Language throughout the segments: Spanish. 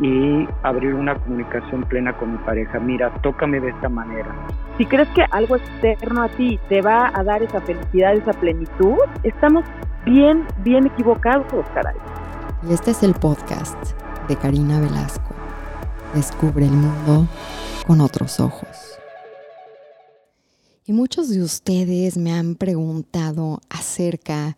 Y abrir una comunicación plena con mi pareja. Mira, tócame de esta manera. Si crees que algo externo a ti te va a dar esa felicidad, esa plenitud, estamos bien, bien equivocados, caray. Y este es el podcast de Karina Velasco. Descubre el mundo con otros ojos. Y muchos de ustedes me han preguntado acerca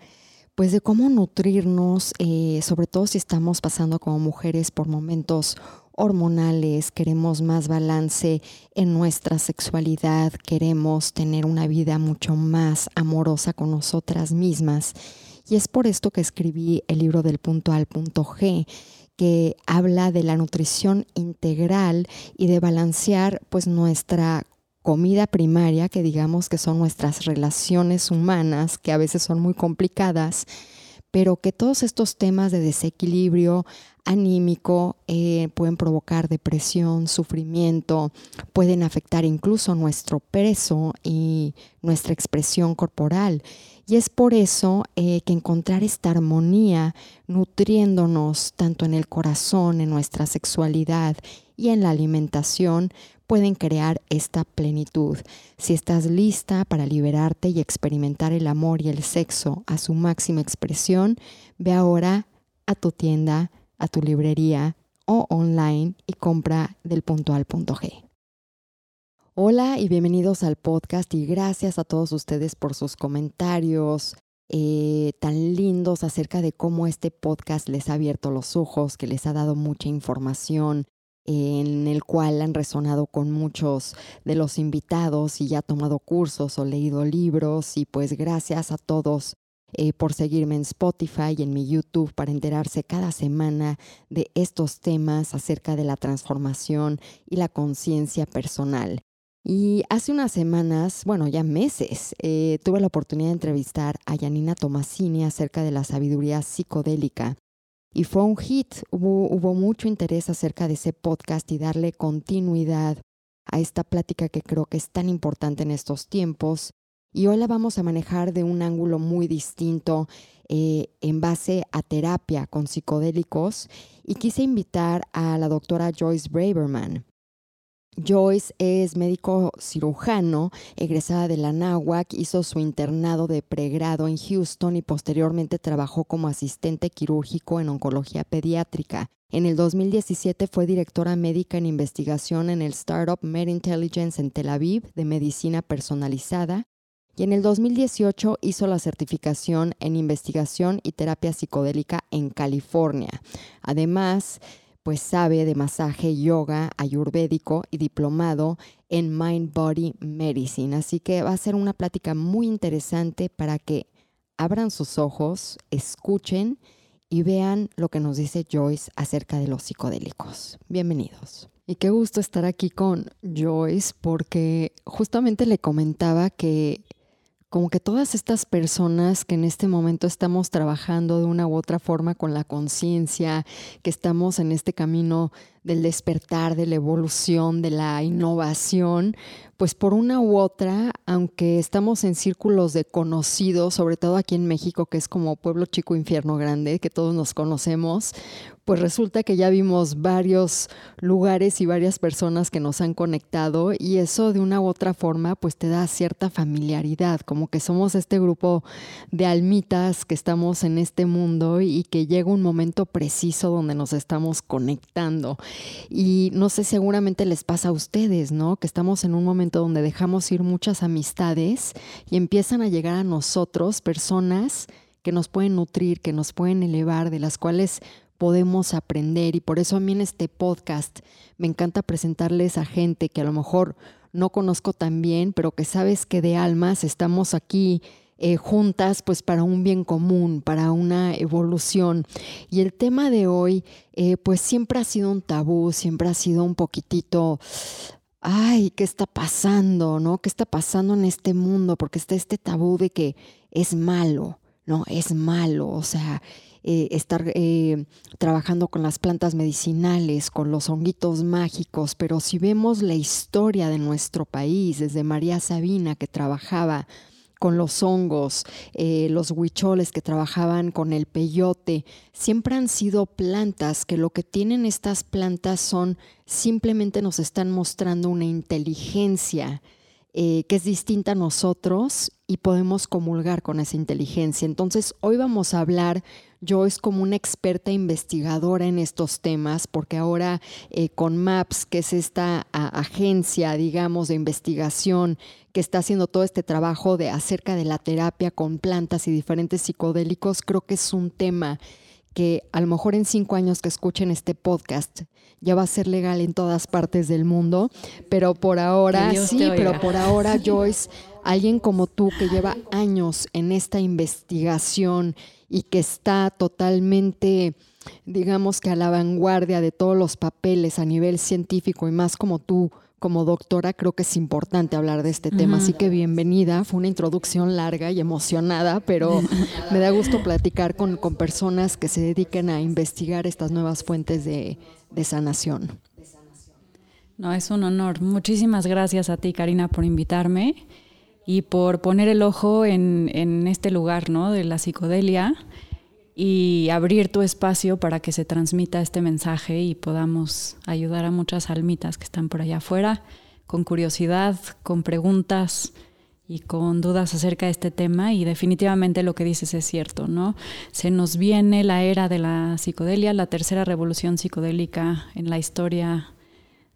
pues de cómo nutrirnos, eh, sobre todo si estamos pasando como mujeres por momentos hormonales, queremos más balance en nuestra sexualidad, queremos tener una vida mucho más amorosa con nosotras mismas. Y es por esto que escribí el libro del punto al punto G, que habla de la nutrición integral y de balancear pues nuestra comida primaria, que digamos que son nuestras relaciones humanas, que a veces son muy complicadas, pero que todos estos temas de desequilibrio anímico eh, pueden provocar depresión, sufrimiento, pueden afectar incluso nuestro peso y nuestra expresión corporal. Y es por eso eh, que encontrar esta armonía, nutriéndonos tanto en el corazón, en nuestra sexualidad y en la alimentación, pueden crear esta plenitud. Si estás lista para liberarte y experimentar el amor y el sexo a su máxima expresión, ve ahora a tu tienda, a tu librería o online y compra del punto al punto G. Hola y bienvenidos al podcast y gracias a todos ustedes por sus comentarios eh, tan lindos acerca de cómo este podcast les ha abierto los ojos, que les ha dado mucha información, en el cual han resonado con muchos de los invitados y ya tomado cursos o leído libros y pues gracias a todos eh, por seguirme en Spotify y en mi YouTube para enterarse cada semana de estos temas acerca de la transformación y la conciencia personal. Y hace unas semanas, bueno, ya meses, eh, tuve la oportunidad de entrevistar a Janina Tomasini acerca de la sabiduría psicodélica y fue un hit. Hubo, hubo mucho interés acerca de ese podcast y darle continuidad a esta plática que creo que es tan importante en estos tiempos. Y hoy la vamos a manejar de un ángulo muy distinto eh, en base a terapia con psicodélicos. Y quise invitar a la doctora Joyce Braverman. Joyce es médico cirujano, egresada de la NAWAC, hizo su internado de pregrado en Houston y posteriormente trabajó como asistente quirúrgico en oncología pediátrica. En el 2017 fue directora médica en investigación en el startup MedIntelligence en Tel Aviv de medicina personalizada y en el 2018 hizo la certificación en investigación y terapia psicodélica en California. Además, pues sabe de masaje, yoga, ayurvédico y diplomado en Mind Body Medicine. Así que va a ser una plática muy interesante para que abran sus ojos, escuchen y vean lo que nos dice Joyce acerca de los psicodélicos. Bienvenidos. Y qué gusto estar aquí con Joyce porque justamente le comentaba que como que todas estas personas que en este momento estamos trabajando de una u otra forma con la conciencia, que estamos en este camino del despertar, de la evolución, de la innovación, pues por una u otra, aunque estamos en círculos de conocidos, sobre todo aquí en México, que es como pueblo chico, infierno grande, que todos nos conocemos, pues resulta que ya vimos varios lugares y varias personas que nos han conectado y eso de una u otra forma pues te da cierta familiaridad, como que somos este grupo de almitas que estamos en este mundo y que llega un momento preciso donde nos estamos conectando. Y no sé, seguramente les pasa a ustedes, ¿no? Que estamos en un momento donde dejamos ir muchas amistades y empiezan a llegar a nosotros personas que nos pueden nutrir, que nos pueden elevar, de las cuales podemos aprender y por eso a mí en este podcast me encanta presentarles a gente que a lo mejor no conozco tan bien, pero que sabes que de almas estamos aquí eh, juntas pues para un bien común, para una evolución. Y el tema de hoy eh, pues siempre ha sido un tabú, siempre ha sido un poquitito ay, ¿qué está pasando? ¿No? ¿Qué está pasando en este mundo? Porque está este tabú de que es malo, ¿no? Es malo, o sea, eh, estar eh, trabajando con las plantas medicinales, con los honguitos mágicos, pero si vemos la historia de nuestro país, desde María Sabina que trabajaba con los hongos, eh, los huicholes que trabajaban con el peyote, siempre han sido plantas que lo que tienen estas plantas son simplemente nos están mostrando una inteligencia que es distinta a nosotros y podemos comulgar con esa inteligencia. Entonces, hoy vamos a hablar yo es como una experta investigadora en estos temas, porque ahora eh, con MAPS, que es esta agencia, digamos, de investigación que está haciendo todo este trabajo de acerca de la terapia con plantas y diferentes psicodélicos, creo que es un tema que a lo mejor en cinco años que escuchen este podcast ya va a ser legal en todas partes del mundo, pero por ahora, sí, pero por ahora, Joyce, alguien como tú que lleva años en esta investigación y que está totalmente, digamos que a la vanguardia de todos los papeles a nivel científico y más como tú, como doctora, creo que es importante hablar de este tema. Así que bienvenida. Fue una introducción larga y emocionada, pero me da gusto platicar con, con, personas que se dediquen a investigar estas nuevas fuentes de, de sanación. No, es un honor. Muchísimas gracias a ti, Karina, por invitarme y por poner el ojo en, este lugar ¿no? de la psicodelia y abrir tu espacio para que se transmita este mensaje y podamos ayudar a muchas almitas que están por allá afuera con curiosidad, con preguntas y con dudas acerca de este tema y definitivamente lo que dices es cierto, ¿no? Se nos viene la era de la psicodelia, la tercera revolución psicodélica en la historia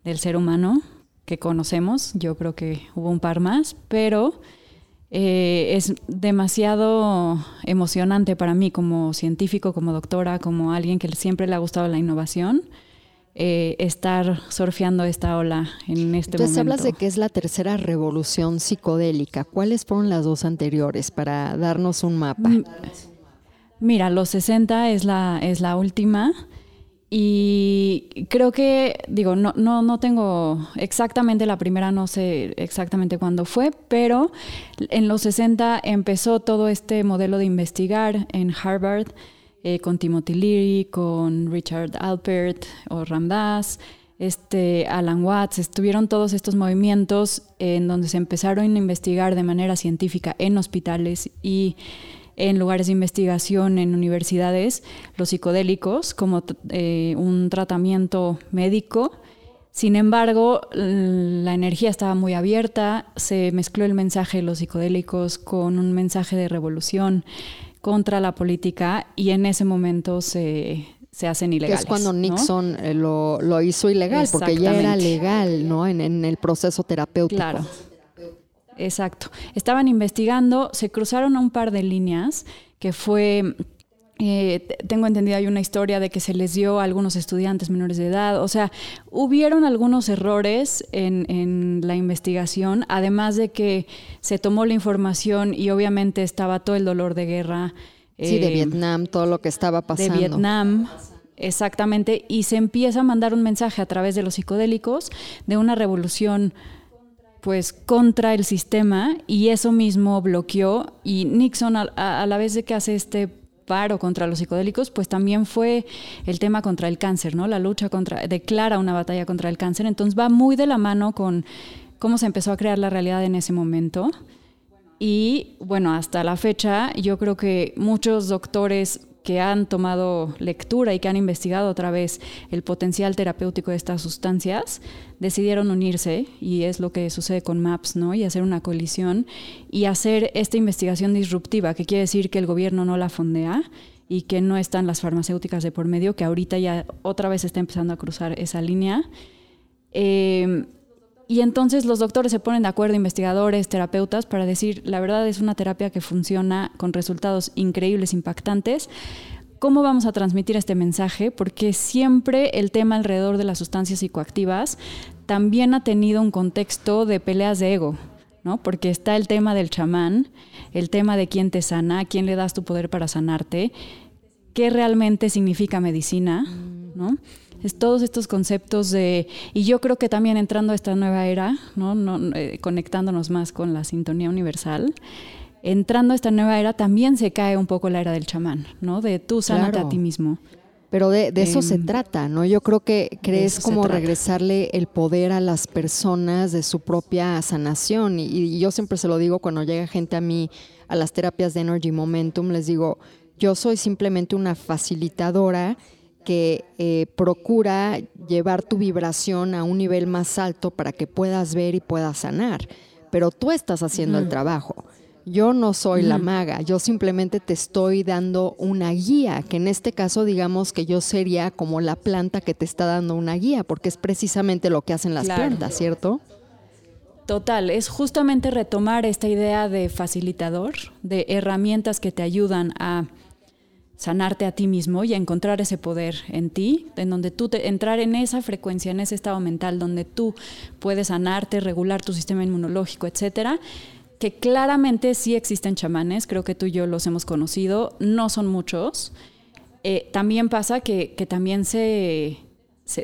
del ser humano que conocemos, yo creo que hubo un par más, pero eh, es demasiado emocionante para mí como científico, como doctora, como alguien que siempre le ha gustado la innovación. Eh, estar surfeando esta ola en este Entonces momento. hablas de que es la tercera revolución psicodélica. ¿Cuáles fueron las dos anteriores para darnos un mapa? Mm, mira, los 60 es la, es la última. Y creo que, digo, no, no, no tengo exactamente la primera, no sé exactamente cuándo fue, pero en los 60 empezó todo este modelo de investigar en Harvard eh, con Timothy Leary, con Richard Alpert o Ramdas, este, Alan Watts, estuvieron todos estos movimientos en donde se empezaron a investigar de manera científica en hospitales y en lugares de investigación, en universidades, los psicodélicos como eh, un tratamiento médico. Sin embargo, la energía estaba muy abierta, se mezcló el mensaje de los psicodélicos con un mensaje de revolución contra la política y en ese momento se, se hacen ilegales. es cuando Nixon eh, lo, lo, hizo ilegal, porque ya era legal ¿no? en, en el proceso terapéutico. Claro. Exacto. Estaban investigando, se cruzaron a un par de líneas que fue eh, tengo entendido hay una historia de que se les dio a algunos estudiantes menores de edad. O sea, hubieron algunos errores en, la investigación, además de que se tomó la información y obviamente estaba todo el dolor de guerra. Sí, de eh, Vietnam, todo lo que estaba pasando. De Vietnam. Exactamente, y se empieza a mandar un mensaje a través de los psicodélicos de una revolución pues contra el sistema y eso mismo bloqueó y Nixon a, la vez de que hace este paro contra los psicodélicos, pues también fue el tema contra el cáncer, ¿no? La lucha contra, declara una batalla contra el cáncer, entonces va muy de la mano con cómo se empezó a crear la realidad en ese momento. Y bueno, hasta la fecha yo creo que muchos doctores que han tomado lectura y que han investigado otra vez el potencial terapéutico de estas sustancias, decidieron unirse, y es lo que sucede con MAPS, ¿no? Y hacer una coalición y hacer esta investigación disruptiva, que quiere decir que el gobierno no la fondea y que no están las farmacéuticas de por medio, que ahorita ya otra vez está empezando a cruzar esa línea. Eh, y entonces los doctores se ponen de acuerdo, investigadores, terapeutas, para decir, la verdad es una terapia que funciona con resultados increíbles, impactantes. ¿Cómo vamos a transmitir este mensaje? Porque siempre el tema alrededor de las sustancias psicoactivas también ha tenido un contexto de peleas de ego. ¿no? Porque está el tema del chamán, el tema de quién te sana, quién le das tu poder para sanarte, qué realmente significa medicina, ¿no? Es todos estos conceptos de, y yo creo que también entrando a esta nueva era, ¿no? Eh, conectándonos más con la sintonía universal, entrando a esta nueva era también se cae un poco la era del chamán, ¿no? De tú sánate a ti mismo. Pero de, eso se em, trata, ¿no? Yo creo que crees como regresarle el poder a las personas de su propia sanación. Y, yo siempre se lo digo cuando llega gente a mí a las terapias de Energy Momentum, les digo, yo soy simplemente una facilitadora que eh, procura llevar tu vibración a un nivel más alto para que puedas ver y puedas sanar. Pero tú estás haciendo el trabajo. Yo no soy la maga, yo simplemente te estoy dando una guía, que en este caso digamos que yo sería como la planta que te está dando una guía, porque es precisamente lo que hacen las plantas, ¿cierto? Total, es justamente retomar esta idea de facilitador, de herramientas que te ayudan a sanarte a ti mismo y a encontrar ese poder en ti, en donde tú te, entrar en esa frecuencia, en ese estado mental donde tú puedes sanarte, regular tu sistema inmunológico, etcétera que claramente sí existen chamanes, creo que tú y yo los hemos conocido, no son muchos. Eh, también pasa que, también se,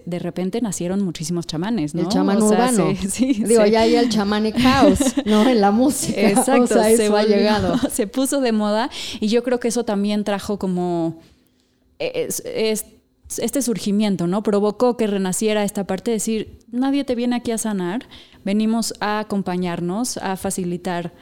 de repente nacieron muchísimos chamanes, ¿no? El chamán urbano. sí, Digo, ya hay el chamanic house, ¿no? En la música. Exacto, se ha llegado. Se puso de moda y yo creo que eso también trajo como este surgimiento, ¿no? Provocó que renaciera esta parte de decir, nadie te viene aquí a sanar, venimos a acompañarnos, a facilitar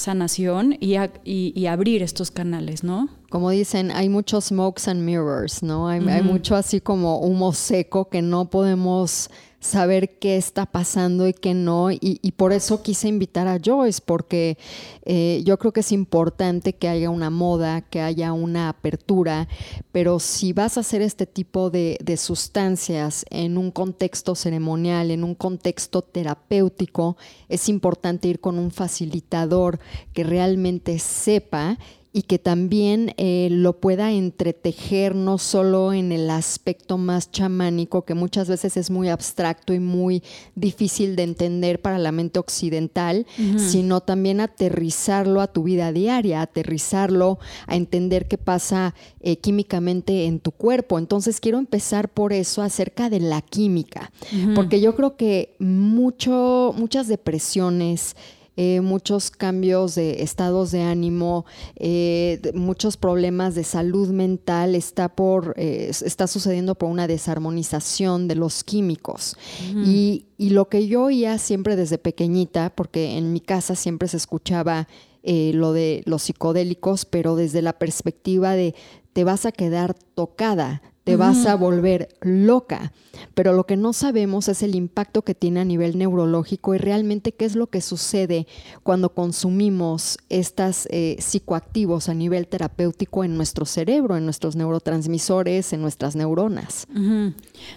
sanación y, y, abrir estos canales, ¿no? Como dicen, hay muchos smokes and mirrors, ¿no? Hay, hay mucho así como humo seco que no podemos saber qué está pasando y qué no. Y, por eso quise invitar a Joyce, porque eh, yo creo que es importante que haya una moda, que haya una apertura, pero si vas a hacer este tipo de sustancias en un contexto ceremonial, en un contexto terapéutico, es importante ir con un facilitador que realmente sepa y que también eh, lo pueda entretejer no solo en el aspecto más chamánico, que muchas veces es muy abstracto y muy difícil de entender para la mente occidental, sino también aterrizarlo a tu vida diaria, aterrizarlo a entender qué pasa eh, químicamente en tu cuerpo. Entonces quiero empezar por eso acerca de la química, porque yo creo que mucho, muchas depresiones, eh, muchos cambios de estados de ánimo, eh, muchos problemas de salud mental está, por, eh, está sucediendo por una desarmonización de los químicos. y, y, lo que yo oía siempre desde pequeñita, porque en mi casa siempre se escuchaba lo de los psicodélicos, pero desde la perspectiva de te vas a quedar tocada, te vas a volver loca. Pero lo que no sabemos es el impacto que tiene a nivel neurológico y realmente qué es lo que sucede cuando consumimos estos eh, psicoactivos a nivel terapéutico en nuestro cerebro, en nuestros neurotransmisores, en nuestras neuronas.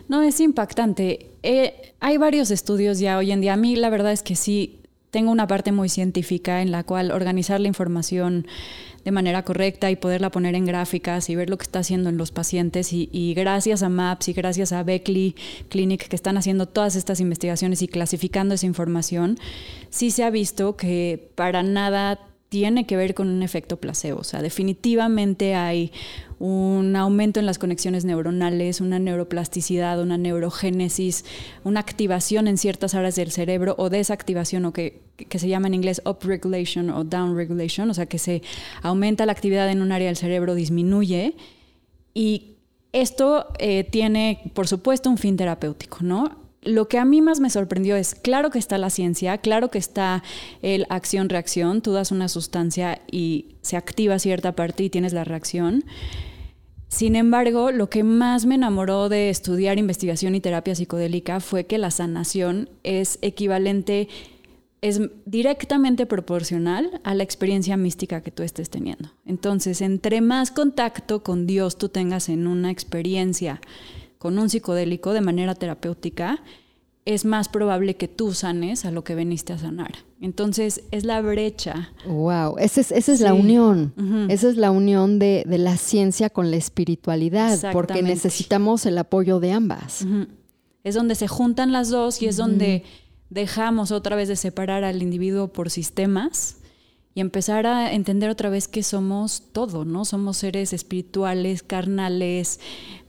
No, es impactante. Eh, hay varios estudios ya hoy en día. A mí la verdad es que sí, tengo una parte muy científica en la cual organizar la información de manera correcta y poderla poner en gráficas y ver lo que está haciendo en los pacientes. Y, gracias a MAPS y gracias a Beckley Clinic que están haciendo todas estas investigaciones y clasificando esa información, sí se ha visto que para nada tiene que ver con un efecto placebo. O sea, definitivamente hay un aumento en las conexiones neuronales, una neuroplasticidad, una neurogénesis, una activación en ciertas áreas del cerebro o desactivación o que, que se llama en inglés upregulation o downregulation, o sea, que se aumenta la actividad en un área del cerebro, disminuye. Y esto eh, tiene, por supuesto, un fin terapéutico, ¿no? Lo que a mí más me sorprendió es, claro que está la ciencia, claro que está el acción-reacción, tú das una sustancia y se activa cierta parte y tienes la reacción. Sin embargo, lo que más me enamoró de estudiar investigación y terapia psicodélica fue que la sanación es equivalente, es directamente proporcional a la experiencia mística que tú estés teniendo. Entonces, entre más contacto con Dios tú tengas en una experiencia, con un psicodélico de manera terapéutica, es más probable que tú sanes a lo que veniste a sanar. Entonces, es la brecha. Wow, esa es, esa es la unión. Esa es la unión de, la ciencia con la espiritualidad, porque necesitamos el apoyo de ambas. Es donde se juntan las dos y es donde dejamos otra vez de separar al individuo por sistemas y empezar a entender otra vez que somos todo, ¿no? Somos seres espirituales, carnales,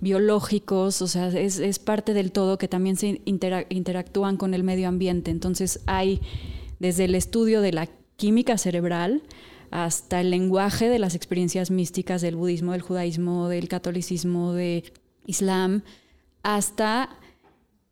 biológicos, o sea, es, parte del todo que también se interactúan con el medio ambiente. Entonces hay desde el estudio de la química cerebral hasta el lenguaje de las experiencias místicas del budismo, del judaísmo, del catolicismo, de islam, hasta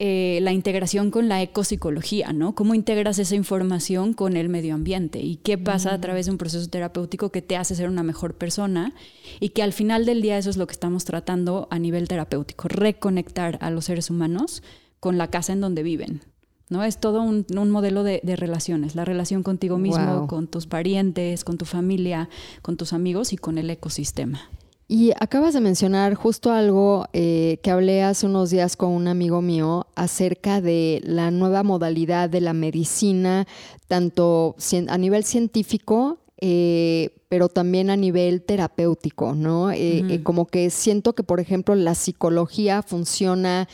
eh, la integración con la ecopsicología, ¿no? ¿Cómo integras esa información con el medio ambiente? ¿Y qué pasa a través de un proceso terapéutico que te hace ser una mejor persona? Y que al final del día eso es lo que estamos tratando a nivel terapéutico, reconectar a los seres humanos con la casa en donde viven. ¿no? Es todo un, modelo de, relaciones, la relación contigo mismo, con tus parientes, con tu familia, con tus amigos y con el ecosistema. Y acabas de mencionar justo algo eh, que hablé hace unos días con un amigo mío acerca de la nueva modalidad de la medicina, tanto a nivel científico, eh, pero también a nivel terapéutico, ¿no? Eh, como que siento que, por ejemplo, la psicología funciona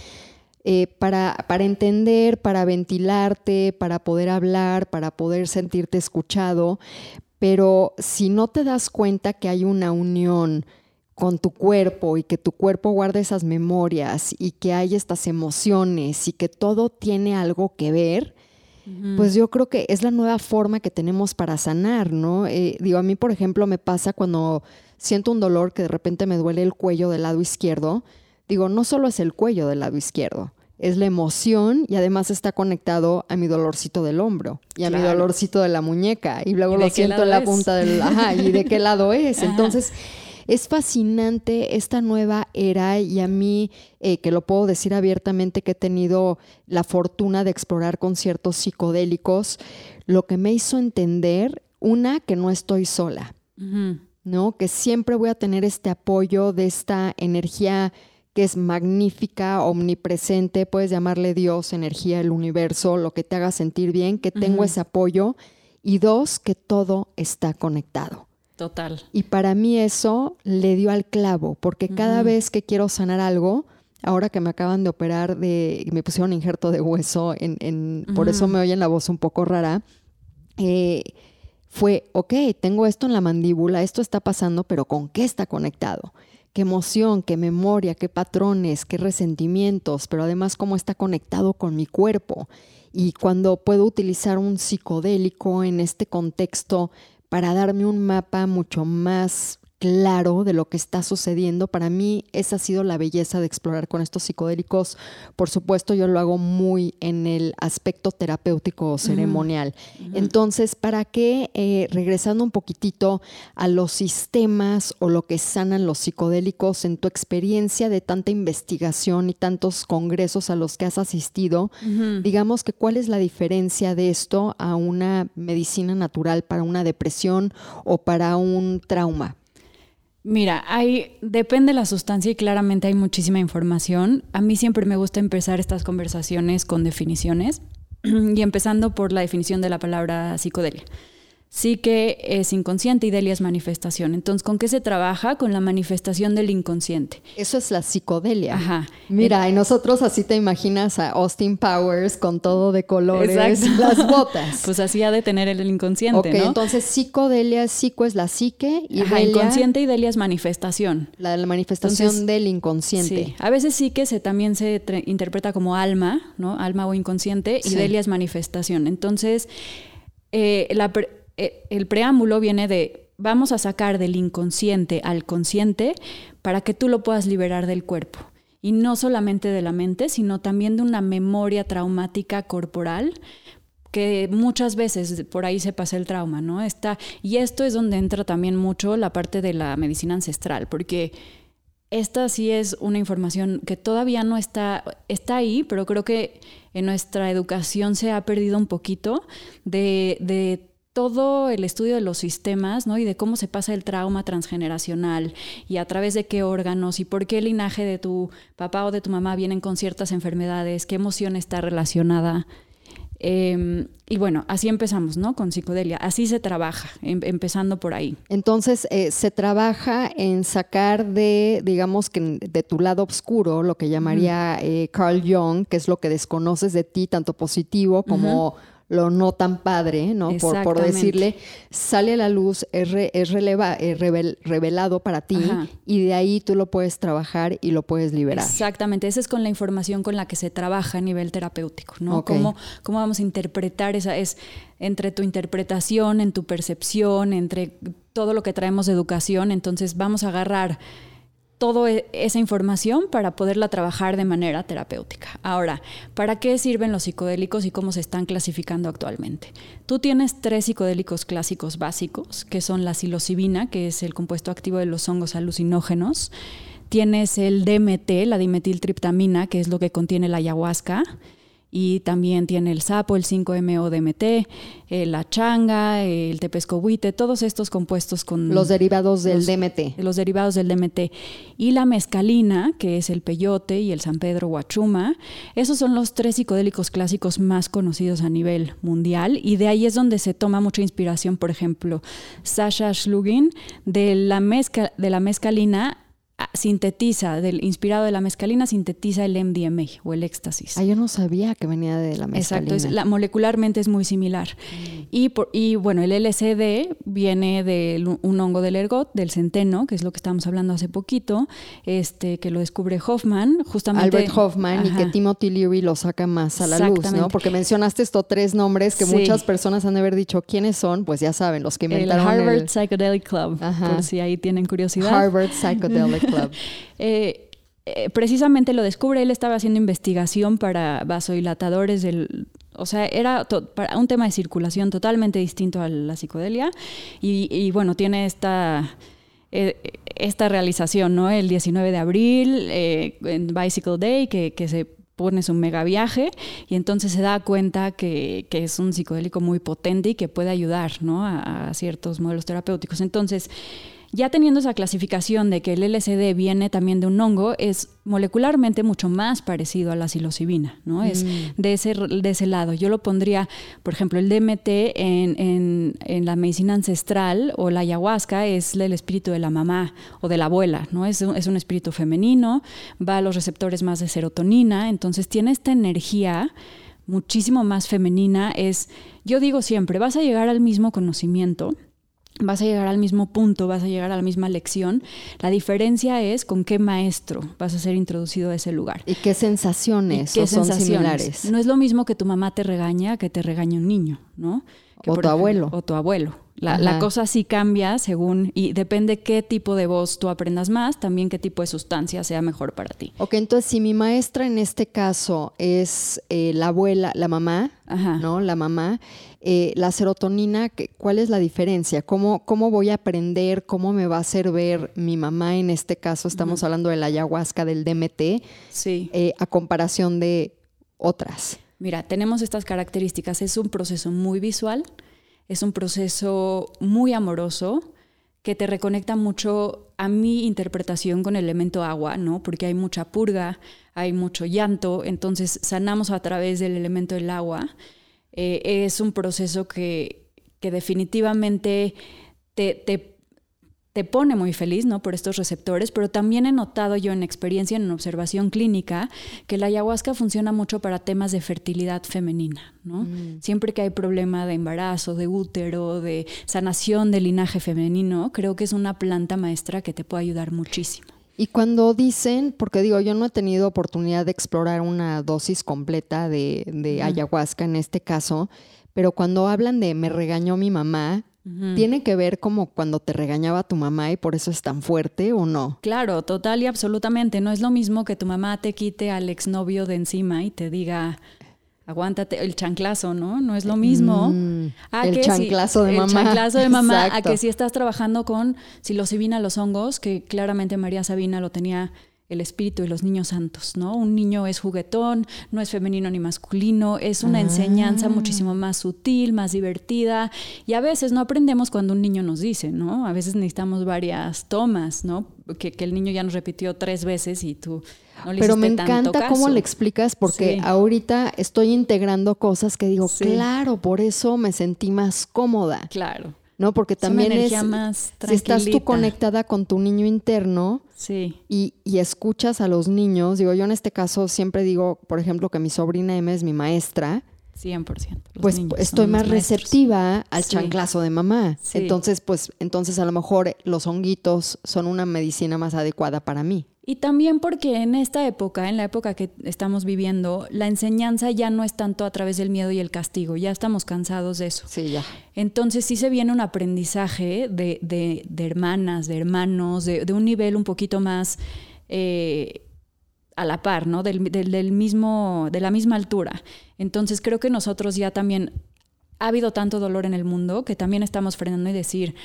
para, para entender, para ventilarte, para poder hablar, para poder sentirte escuchado, pero si no te das cuenta que hay una unión, con tu cuerpo y que tu cuerpo guarda esas memorias y que hay estas emociones y que todo tiene algo que ver, pues yo creo que es la nueva forma que tenemos para sanar, ¿no? Eh, digo, a mí, por ejemplo, me pasa cuando siento un dolor que de repente me duele el cuello del lado izquierdo, digo, no solo es el cuello del lado izquierdo, es la emoción y además está conectado a mi dolorcito del hombro y a mi dolorcito de la muñeca y luego lo siento en la punta del... Ajá, ¿y de qué lado es? Entonces... Es fascinante esta nueva era y a mí, eh, que lo puedo decir abiertamente, que he tenido la fortuna de explorar conciertos psicodélicos, lo que me hizo entender, una, que no estoy sola, ¿no? Que siempre voy a tener este apoyo de esta energía que es magnífica, omnipresente, puedes llamarle Dios, energía, el universo, lo que te haga sentir bien, que tengo ese apoyo. Y dos, que todo está conectado. Total. Y para mí eso le dio al clavo, porque cada vez que quiero sanar algo, ahora que me acaban de operar, de, me pusieron injerto de hueso, en, por eso me oyen la voz un poco rara, eh, fue, ok, tengo esto en la mandíbula, esto está pasando, pero ¿con qué está conectado? qué emoción, qué memoria, qué patrones, qué resentimientos, pero además cómo está conectado con mi cuerpo. Y cuando puedo utilizar un psicodélico en este contexto para darme un mapa mucho más claro de lo que está sucediendo. Para mí esa ha sido la belleza de explorar con estos psicodélicos. Por supuesto, yo lo hago muy en el aspecto terapéutico o ceremonial. Entonces, ¿para qué, eh, regresando un poquitito a los sistemas o lo que sanan los psicodélicos en tu experiencia de tanta investigación y tantos congresos a los que has asistido, digamos que cuál es la diferencia de esto a una medicina natural para una depresión o para un trauma? Mira, hay, depende de la sustancia y claramente hay muchísima información. A mí siempre me gusta empezar estas conversaciones con definiciones y empezando por la definición de la palabra psicodelia sí que es inconsciente y Delia es manifestación. Entonces, ¿con qué se trabaja? Con la manifestación del inconsciente. Eso es la psicodelia. Ajá. Mira, y nosotros así te imaginas a Austin Powers con todo de colores, las botas. Pues así ha de tener el inconsciente, Ok, entonces psicodelia, psico es la psique y Ajá, inconsciente y Delia es manifestación. La, la manifestación del inconsciente. Sí. A veces psique se, también se interpreta como alma, ¿no? Alma o inconsciente y Delia es manifestación. Entonces, eh, la el preámbulo viene de vamos a sacar del inconsciente al consciente para que tú lo puedas liberar del cuerpo. Y no solamente de la mente, sino también de una memoria traumática corporal que muchas veces por ahí se pasa el trauma, ¿no? Está, y esto es donde entra también mucho la parte de la medicina ancestral, porque esta sí es una información que todavía no está, está ahí, pero creo que en nuestra educación se ha perdido un poquito de, de todo el estudio de los sistemas, ¿no? Y de cómo se pasa el trauma transgeneracional y a través de qué órganos y por qué el linaje de tu papá o de tu mamá vienen con ciertas enfermedades, qué emoción está relacionada. Em, y bueno, así empezamos, ¿no? Con psicodelia. Así se trabaja, em, empezando por ahí. Entonces, eh, se trabaja en sacar de, digamos que de tu lado oscuro, lo que llamaría eh, Carl Jung, que es lo que desconoces de ti, tanto positivo como lo no tan padre, ¿no? Por, por decirle, sale a la luz, es, es releva, revelado para ti y de ahí tú lo puedes trabajar y lo puedes liberar. Exactamente, esa es con la información con la que se trabaja a nivel terapéutico, ¿no? ¿Cómo, ¿Cómo vamos a interpretar esa? Es entre tu interpretación, en tu percepción, entre todo lo que traemos de educación, entonces vamos a agarrar toda e, esa información para poderla trabajar de manera terapéutica. Ahora, ¿para qué sirven los psicodélicos y cómo se están clasificando actualmente? Tú tienes tres psicodélicos clásicos básicos, que son la psilocibina, que es el compuesto activo de los hongos alucinógenos, tienes el DMT, la dimetiltriptamina, que es lo que contiene la ayahuasca, y también tiene el sapo, el 5-MeO-DMT, eh, la changa, el tepescohuite, todos estos compuestos con... Los derivados del DMT. Los derivados del DMT. Y la mescalina, que es el peyote y el San Pedro Huachuma. Esos son los tres psicodélicos clásicos más conocidos a nivel mundial y de ahí es donde se toma mucha inspiración, por ejemplo, Sasha Schlugin de la, mezca, de la mescalina sintetiza, del, inspirado de la mescalina, sintetiza el MDMA o el éxtasis. Ah, yo no sabía que venía de la mescalina. Exacto, la, molecularmente es muy similar. Mm. Y, por, y bueno, el LSD viene de un hongo del ergot, del centeno, que es lo que estábamos hablando hace poquito, este, que lo descubre Hoffman, justamente. Albert Hoffman, y que Timothy Leary lo saca más a la luz, ¿no? Porque mencionaste estos tres nombres que muchas personas han de haber dicho quiénes son, pues ya saben, los que inventaron el Harvard Psychedelic Club, por si ahí tienen curiosidad. Harvard Psychedelic Eh, eh, precisamente lo descubre, él estaba haciendo investigación para vasodilatadores del... O sea, era para un tema de circulación totalmente distinto a la psicodelia. Y, bueno, tiene esta, eh, esta realización, ¿no? El 19 de abril, en Bicycle Day, que, se pone su mega viaje y entonces se da cuenta que, es un psicodélico muy potente y que puede ayudar ¿no? a, a ciertos modelos terapéuticos. Entonces, ya teniendo esa clasificación de que el LSD viene también de un hongo, es molecularmente mucho más parecido a la psilocibina, ¿no? Es mm. de ese, de ese lado. Yo lo pondría, por ejemplo, el DMT en, la medicina ancestral o la ayahuasca es el espíritu de la mamá o de la abuela, ¿no? Es, es un espíritu femenino, va a los receptores más de serotonina, entonces tiene esta energía muchísimo más femenina. Es, yo digo siempre, vas a llegar al mismo conocimiento, vas a llegar al mismo punto, vas a llegar a la misma lección. La diferencia es con qué maestro vas a ser introducido a ese lugar. ¿Y qué sensaciones, son similares? No es lo mismo que tu mamá te regaña que te regañe un niño, ¿no? o tu abuelo. O tu abuelo. La, cosa sí cambia según, y depende qué tipo de voz tú aprendas más, también qué tipo de sustancia sea mejor para ti. Ok, entonces si mi maestra en este caso es eh, la abuela, la mamá, ¿no? La mamá, eh, la serotonina, ¿cuál es la diferencia? ¿Cómo, ¿Cómo voy a aprender? ¿Cómo me va a hacer ver mi mamá en este caso? Estamos hablando de la ayahuasca, del DMT, sí. Eh, a comparación de otras. Mira, tenemos estas características. Es un proceso muy visual, es un proceso muy amoroso que te reconecta mucho a mi interpretación con el elemento agua, ¿no? Porque hay mucha purga, hay mucho llanto, entonces sanamos a través del elemento del agua. Eh, es un proceso que, que definitivamente te, te te pone muy feliz, ¿no? Por estos receptores, pero también he notado yo en experiencia, en observación clínica, que la ayahuasca funciona mucho para temas de fertilidad femenina, ¿no? Mm. Siempre que hay problema de embarazo, de útero, de sanación del linaje femenino, creo que es una planta maestra que te puede ayudar muchísimo. Y cuando dicen, porque digo, yo no he tenido oportunidad de explorar una dosis completa de, ayahuasca en este caso, pero cuando hablan de me regañó mi mamá, ¿Tiene que ver como cuando te regañaba tu mamá y por eso es tan fuerte o no? Claro, total y absolutamente. No es lo mismo que tu mamá te quite al exnovio de encima y te diga, aguántate el chanclazo, ¿no? No es lo mismo. Mm, el chanclazo de mamá. El chanclazo de mamá a que si estás trabajando con psilocibina los hongos, que claramente María Sabina lo tenía el espíritu y los niños santos, ¿no? Un niño es juguetón, no es femenino ni masculino, es una enseñanza ah. muchísimo más sutil, más divertida y a veces no aprendemos cuando un niño nos dice, ¿no? A veces necesitamos varias tomas, ¿no? Que, el niño ya nos repitió tres veces y tú no le Pero me encanta cómo le explicas porque ahorita estoy integrando cosas que digo, claro, por eso me sentí más cómoda. Claro. ¿No? Porque también es, si estás tú conectada con tu niño interno sí. y, y, escuchas a los niños, digo, yo en este caso siempre digo, por ejemplo, que mi sobrina Emma es mi maestra. 100%. Pues estoy más receptiva al chanclazo de mamá. Entonces, pues, entonces a lo mejor los honguitos son una medicina más adecuada para mí. Y también porque en esta época, en la época que estamos viviendo, la enseñanza ya no es tanto a través del miedo y el castigo, ya estamos cansados de eso. Sí, ya. Entonces sí se viene un aprendizaje de, de, de hermanas, de hermanos, de, de, un nivel un poquito más eh, a la par, ¿no? Del, mismo, de la misma altura. Entonces creo que nosotros ya también ha habido tanto dolor en el mundo que también estamos frenando y decir,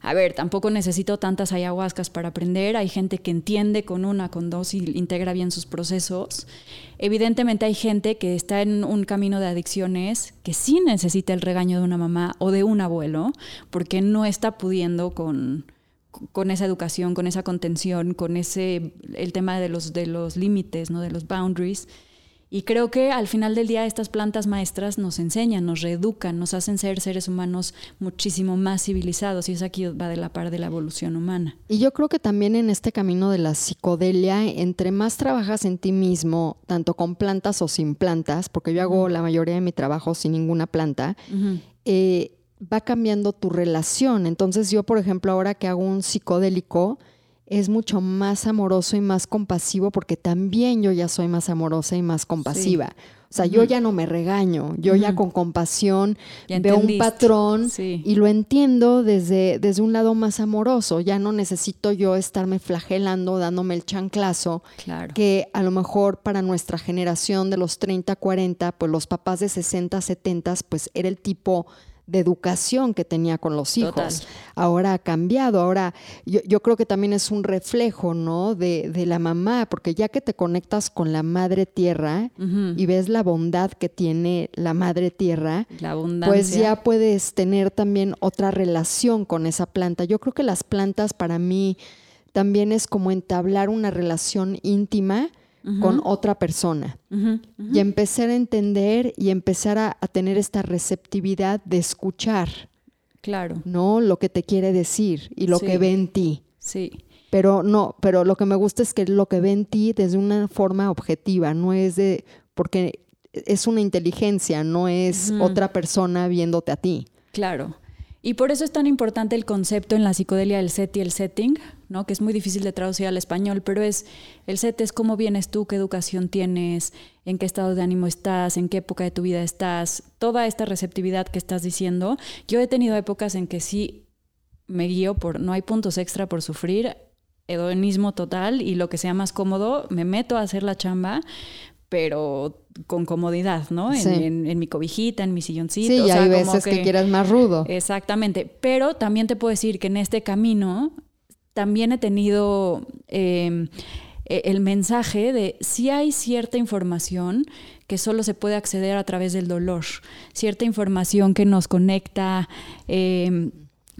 a ver, tampoco necesito tantas ayahuascas para aprender, hay gente que entiende con una, con dos y integra bien sus procesos. Evidentemente hay gente que está en un camino de adicciones que sí necesita el regaño de una mamá o de un abuelo porque no está pudiendo con, con esa educación, con esa contención, con ese el tema de los de los límites, ¿no? de los boundaries. Y creo que al final del día estas plantas maestras nos enseñan, nos reeducan, nos hacen ser seres humanos muchísimo más civilizados y eso aquí va de la par de la evolución humana. Y yo creo que también en este camino de la psicodelia, entre más trabajas en ti mismo, tanto con plantas o sin plantas, porque yo hago la mayoría de mi trabajo sin ninguna planta, eh, va cambiando tu relación. Entonces yo, por ejemplo, ahora que hago un psicodélico, es mucho más amoroso y más compasivo porque también yo ya soy más amorosa y más compasiva. O sea, yo ya no me regaño, yo ya con compasión veo un patrón y lo entiendo desde, desde un lado más amoroso. Ya no necesito yo estarme flagelando, dándome el chanclazo, que a lo mejor para nuestra generación de los 30, 40, pues los papás de 60, 70, pues era el tipo de educación que tenía con los hijos. Ahora ha cambiado, ahora yo, creo que también es un reflejo, ¿no? De, de, la mamá, porque ya que te conectas con la madre tierra y ves la bondad que tiene la madre tierra, pues ya puedes tener también otra relación con esa planta. Yo creo que las plantas para mí también es como entablar una relación íntima con otra persona. Y empezar a entender y empezar a, tener esta receptividad de escuchar. Claro. ¿No? Lo que te quiere decir y lo que ve en ti. Sí. Pero no, pero lo que me gusta es que lo que ve en ti desde una forma objetiva, no es de, porque es una inteligencia, no es otra persona viéndote a ti. Claro. Y por eso es tan importante el concepto en la psicodelia del set y el setting, ¿no? que es muy difícil de traducir al español, pero es el set es cómo vienes tú, qué educación tienes, en qué estado de ánimo estás, en qué época de tu vida estás, toda esta receptividad que estás diciendo. Yo he tenido épocas en que sí me guío por no hay puntos extra por sufrir, hedonismo total y lo que sea más cómodo, me meto a hacer la chamba, pero con comodidad, ¿no? En, mi cobijita, en mi silloncito. Sí, y hay veces que, quieras más rudo. Exactamente. Pero también te puedo decir que en este camino también he tenido em, e, el mensaje de si hay cierta información que solo se puede acceder a través del dolor, cierta información que nos conecta. Eh,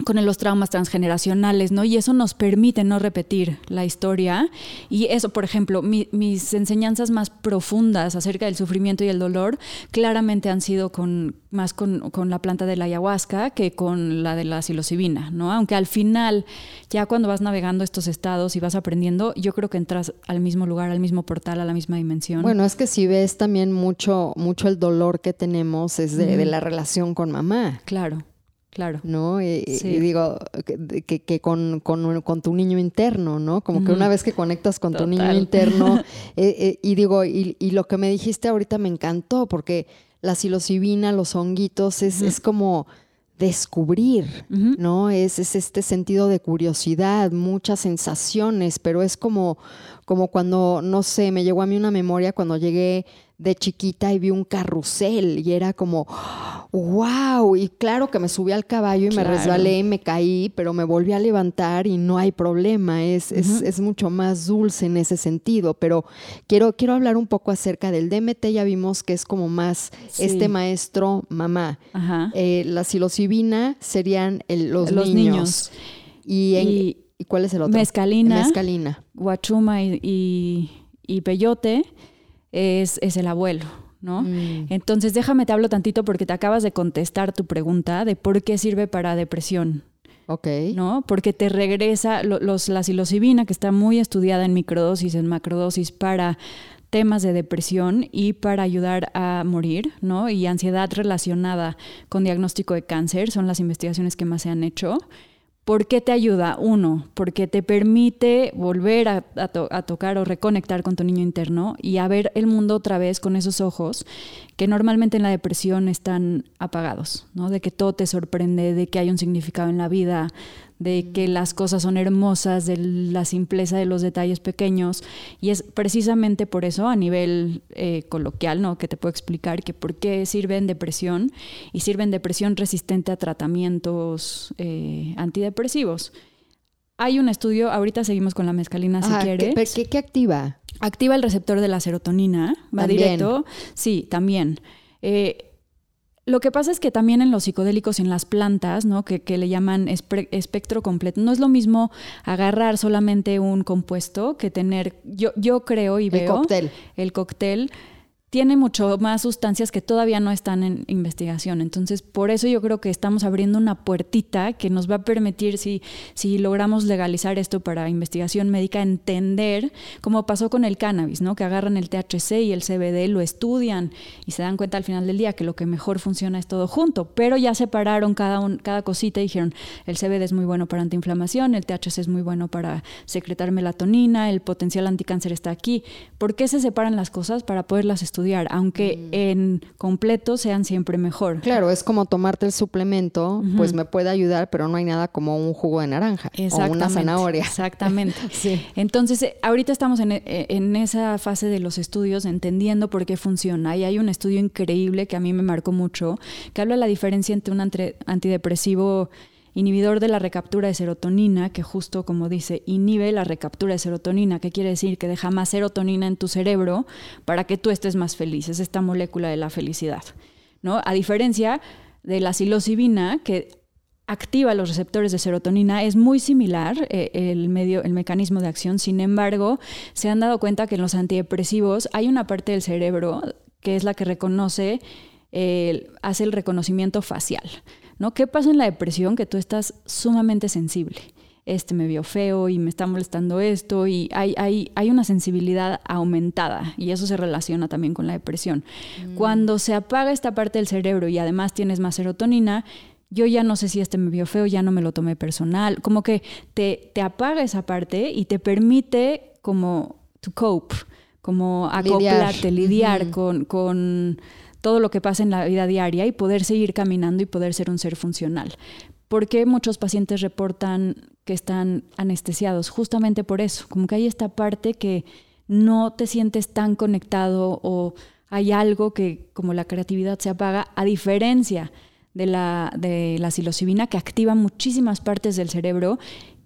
con los traumas transgeneracionales, ¿no? Y eso nos permite no repetir la historia. Y eso, por ejemplo, mis enseñanzas más profundas acerca del sufrimiento y el dolor claramente han sido con, más con, con, la planta de la ayahuasca que con la de la psilocibina, ¿no? Aunque al final, ya cuando vas navegando estos estados y vas aprendiendo, yo creo que entras al mismo lugar, al mismo portal, a la misma dimensión. Bueno, es que si ves también mucho, mucho el dolor que tenemos es de, de la relación con mamá. Claro. Claro. ¿No? Y, digo, que, que con, con, con, tu niño interno, ¿no? Como que una vez que conectas con tu niño interno, eh, eh, y digo, y, y, lo que me dijiste ahorita me encantó, porque la psilocibina, los honguitos, es, es como descubrir, ¿no? Es, es, este sentido de curiosidad, muchas sensaciones, pero es como, como cuando, no sé, me llegó a mí una memoria cuando llegué de chiquita y vi un carrusel y era como, wow, y claro que me subí al caballo y me resbalé y me caí, pero me volví a levantar y no hay problema, es, es, mucho más dulce en ese sentido, pero quiero, quiero hablar un poco acerca del DMT, ya vimos que es como más este maestro mamá, eh, la psilocibina serían los, niños. Y, cuál es el otro? Mezcalina, Mezcalina. guachuma y, y peyote es, el abuelo. ¿no? Mm. Entonces déjame te hablo tantito porque te acabas de contestar tu pregunta de por qué sirve para depresión. Ok. ¿No? Porque te regresa los, la psilocibina, que está muy estudiada en microdosis, en macrodosis, para temas de depresión y para ayudar a morir, ¿no? Y ansiedad relacionada con diagnóstico de cáncer son las investigaciones que más se han hecho. ¿Por qué te ayuda? Uno, porque te permite volver a, tocar o reconectar con tu niño interno y a ver el mundo otra vez con esos ojos que normalmente en la depresión están apagados, ¿no? De que todo te sorprende, de que hay un significado en la vida, de que las cosas son hermosas, de la simpleza de los detalles pequeños. Y es precisamente por eso, a nivel eh, coloquial, ¿no? que te puedo explicar que por qué sirven depresión y sirven depresión resistente a tratamientos eh, antidepresivos. Hay un estudio, ahorita seguimos con la mezcalina si quieres. ¿qué, qué, activa? Activa el receptor de la serotonina, va directo. Sí, también. Eh, lo que pasa es que también en los psicodélicos, en las plantas, ¿no? que, que le llaman espectro completo, no es lo mismo agarrar solamente un compuesto que tener, yo, yo creo y veo... El cóctel. El cóctel tiene mucho más sustancias que todavía no están en investigación. Entonces, por eso yo creo que estamos abriendo una puertita que nos va a permitir, si, si logramos legalizar esto para investigación médica, entender cómo pasó con el cannabis, ¿no? Que agarran el THC y el CBD, lo estudian y se dan cuenta al final del día que lo que mejor funciona es todo junto. Pero ya separaron cada, un, cada cosita y dijeron, el CBD es muy bueno para antiinflamación, el THC es muy bueno para secretar melatonina, el potencial anticáncer está aquí. ¿Por qué se separan las cosas? Para poderlas estudiar aunque mm. en completo sean siempre mejor. Claro, es como tomarte el suplemento, pues me puede ayudar, pero no hay nada como un jugo de naranja o una zanahoria. Exactamente. Entonces, eh, ahorita estamos en, eh, en, esa fase de los estudios, entendiendo por qué funciona. Y hay un estudio increíble que a mí me marcó mucho, que habla de la diferencia entre un antidepresivo inhibidor de la recaptura de serotonina, que justo como dice, inhibe la recaptura de serotonina, que quiere decir que deja más serotonina en tu cerebro para que tú estés más feliz. Es esta molécula de la felicidad. ¿no? A diferencia de la psilocibina, que activa los receptores de serotonina es muy similar eh, el medio el mecanismo de acción sin embargo se han dado cuenta que en los antidepresivos hay una parte del cerebro que es la que reconoce hace el reconocimiento facial ¿no? ¿Qué pasa en la depresión? Que tú estás sumamente sensible. Este me vio feo y me está molestando esto y hay, hay, hay una sensibilidad aumentada y eso se relaciona también con la depresión. Mm. Cuando se apaga esta parte del cerebro y además tienes más serotonina, yo ya no sé si este me vio feo, ya no me lo tomé personal, como que te, te apaga esa parte y te permite como to cope, como acoplarte, lidiar, con, con todo lo que pasa en la vida diaria y poder seguir caminando y poder ser un ser funcional. ¿Por qué muchos pacientes reportan que están anestesiados? Justamente por eso, como que hay esta parte que no te sientes tan conectado o hay algo que como la creatividad se apaga, a diferencia de la, de la psilocibina que activa muchísimas partes del cerebro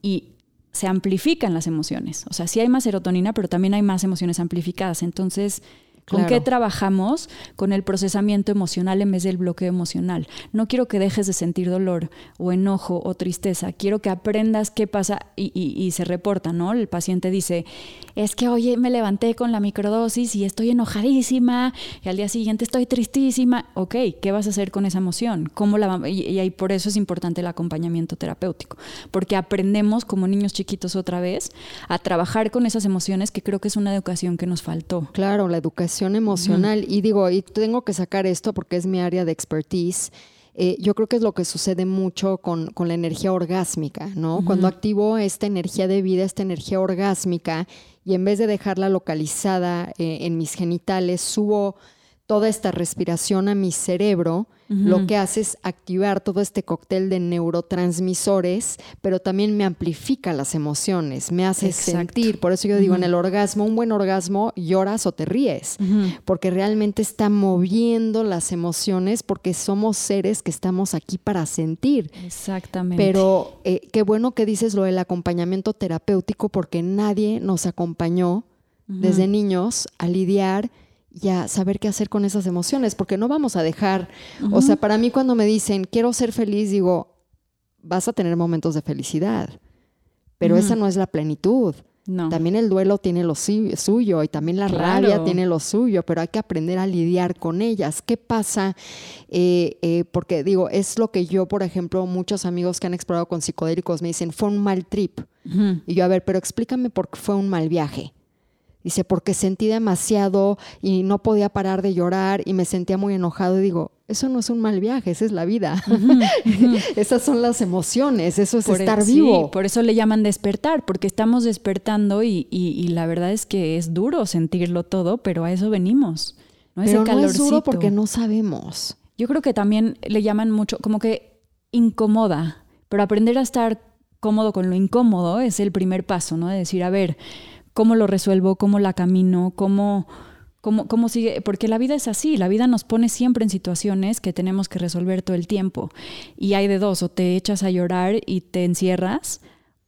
y se amplifican las emociones. O sea, sí hay más serotonina, pero también hay más emociones amplificadas. Entonces, ¿Con qué trabajamos? Con el procesamiento emocional en vez del bloqueo emocional. No quiero que dejes de sentir dolor o enojo o tristeza. Quiero que aprendas qué pasa y, se reporta, ¿no? El paciente dice, es que hoy me levanté con la microdosis y estoy enojadísima y al día siguiente estoy tristísima. Ok, ¿qué vas a hacer con esa emoción? ¿Cómo la y, y por eso es importante el acompañamiento terapéutico, porque aprendemos como niños chiquitos otra vez a trabajar con esas emociones que creo que es una educación que nos faltó. Claro, la educación emocional. Y digo, y tengo que sacar esto porque es mi área de expertise. Eh, yo creo que es lo que sucede mucho con, con la energía orgásmica, ¿no? Cuando activo esta energía de vida, esta energía orgásmica, y en vez de dejarla localizada eh, en mis genitales, subo toda esta respiración a mi cerebro, lo que hace es activar todo este cóctel de neurotransmisores, pero también me amplifica las emociones, me hace sentir. Por eso yo digo, en el orgasmo, un buen orgasmo, lloras o te ríes, porque realmente está moviendo las emociones, porque somos seres que estamos aquí para sentir. Exactamente. Pero eh, qué bueno que dices lo del acompañamiento terapéutico, porque nadie nos acompañó desde niños a lidiar y a saber qué hacer con esas emociones, porque no vamos a dejar, o sea, para mí cuando me dicen, quiero ser feliz, digo, vas a tener momentos de felicidad, pero esa no es la plenitud. No. También el duelo tiene lo suyo y también la rabia tiene lo suyo, pero hay que aprender a lidiar con ellas. ¿Qué pasa? Eh, eh, porque digo, es lo que yo, por ejemplo, muchos amigos que han explorado con psicodélicos me dicen, fue un mal trip. Y yo, a ver, pero explícame por qué fue un mal viaje Dice, porque sentí demasiado y no podía parar de llorar y me sentía muy enojado. Y digo, eso no es un mal viaje, esa es la vida. Esas son las emociones, eso es estar vivo. por eso le llaman despertar, porque estamos despertando y, la verdad es que es duro sentirlo todo, pero a eso venimos. ¿no? Pero no es duro porque no sabemos. Yo creo que también le llaman mucho, como que incomoda, pero aprender a estar cómodo con lo incómodo es el primer paso, ¿no? De decir, a ver, ¿cómo lo resuelvo? ¿Cómo la camino? ¿Cómo ¿Cómo, sigue? Porque la vida es así, la vida nos pone siempre en situaciones que tenemos que resolver todo el tiempo. Y hay de dos, o te echas a llorar y te encierras,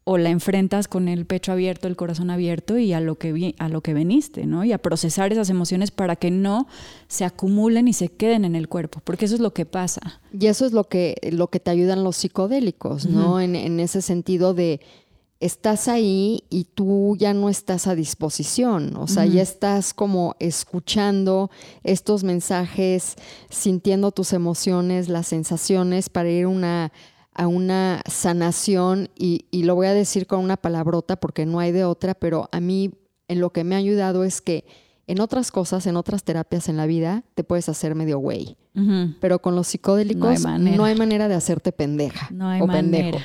o la enfrentas con el pecho abierto, el corazón abierto y a lo que, a lo que veniste, ¿no? Y a procesar esas emociones para que no se acumulen y se queden en el cuerpo, porque eso es lo que pasa. Y eso es lo que, lo que te ayudan los psicodélicos, ¿no? en, en ese sentido de estás ahí y tú ya no estás a disposición, o sea, ya estás como escuchando estos mensajes, sintiendo tus emociones, las sensaciones para ir una, a una sanación y, y, lo voy a decir con una palabrota porque no hay de otra, pero a mí en lo que me ha ayudado es que en otras cosas, en otras terapias en la vida, te puedes hacer medio güey. Pero con los psicodélicos no hay, manera de hacerte pendeja no hay o manera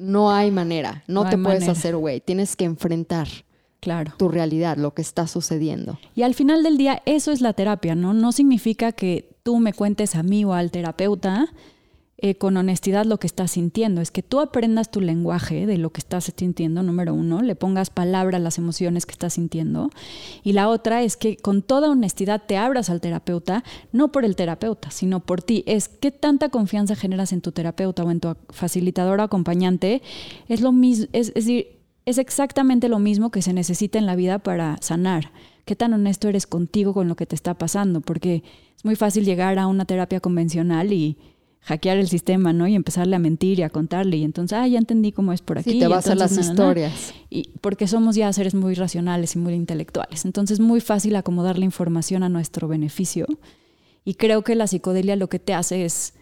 no hay manera, no, te puedes hacer güey, tienes que enfrentar claro. tu realidad, lo que está sucediendo. Y al final del día, eso es la terapia, ¿no? No significa que tú me cuentes a mí o al terapeuta eh, con honestidad lo que estás sintiendo, es que tú aprendas tu lenguaje de lo que estás sintiendo, número uno, le pongas palabra a las emociones que estás sintiendo. Y la otra es que con toda honestidad te abras al terapeuta, no por el terapeuta, sino por ti. Es qué tanta confianza generas en tu terapeuta o en tu facilitador o acompañante. Es lo mismo, es, decir, es exactamente lo mismo que se necesita en la vida para sanar. Qué tan honesto eres contigo con lo que te está pasando, porque es muy fácil llegar a una terapia convencional y hackear el sistema, ¿no? Y empezarle a mentir y a contarle. Y entonces, ah, ya entendí cómo es por aquí. Sí, te vas a las historias. Y porque somos ya seres muy racionales y muy intelectuales. Entonces, es muy fácil acomodar la información a nuestro beneficio. Y creo que la psicodelia lo que te hace es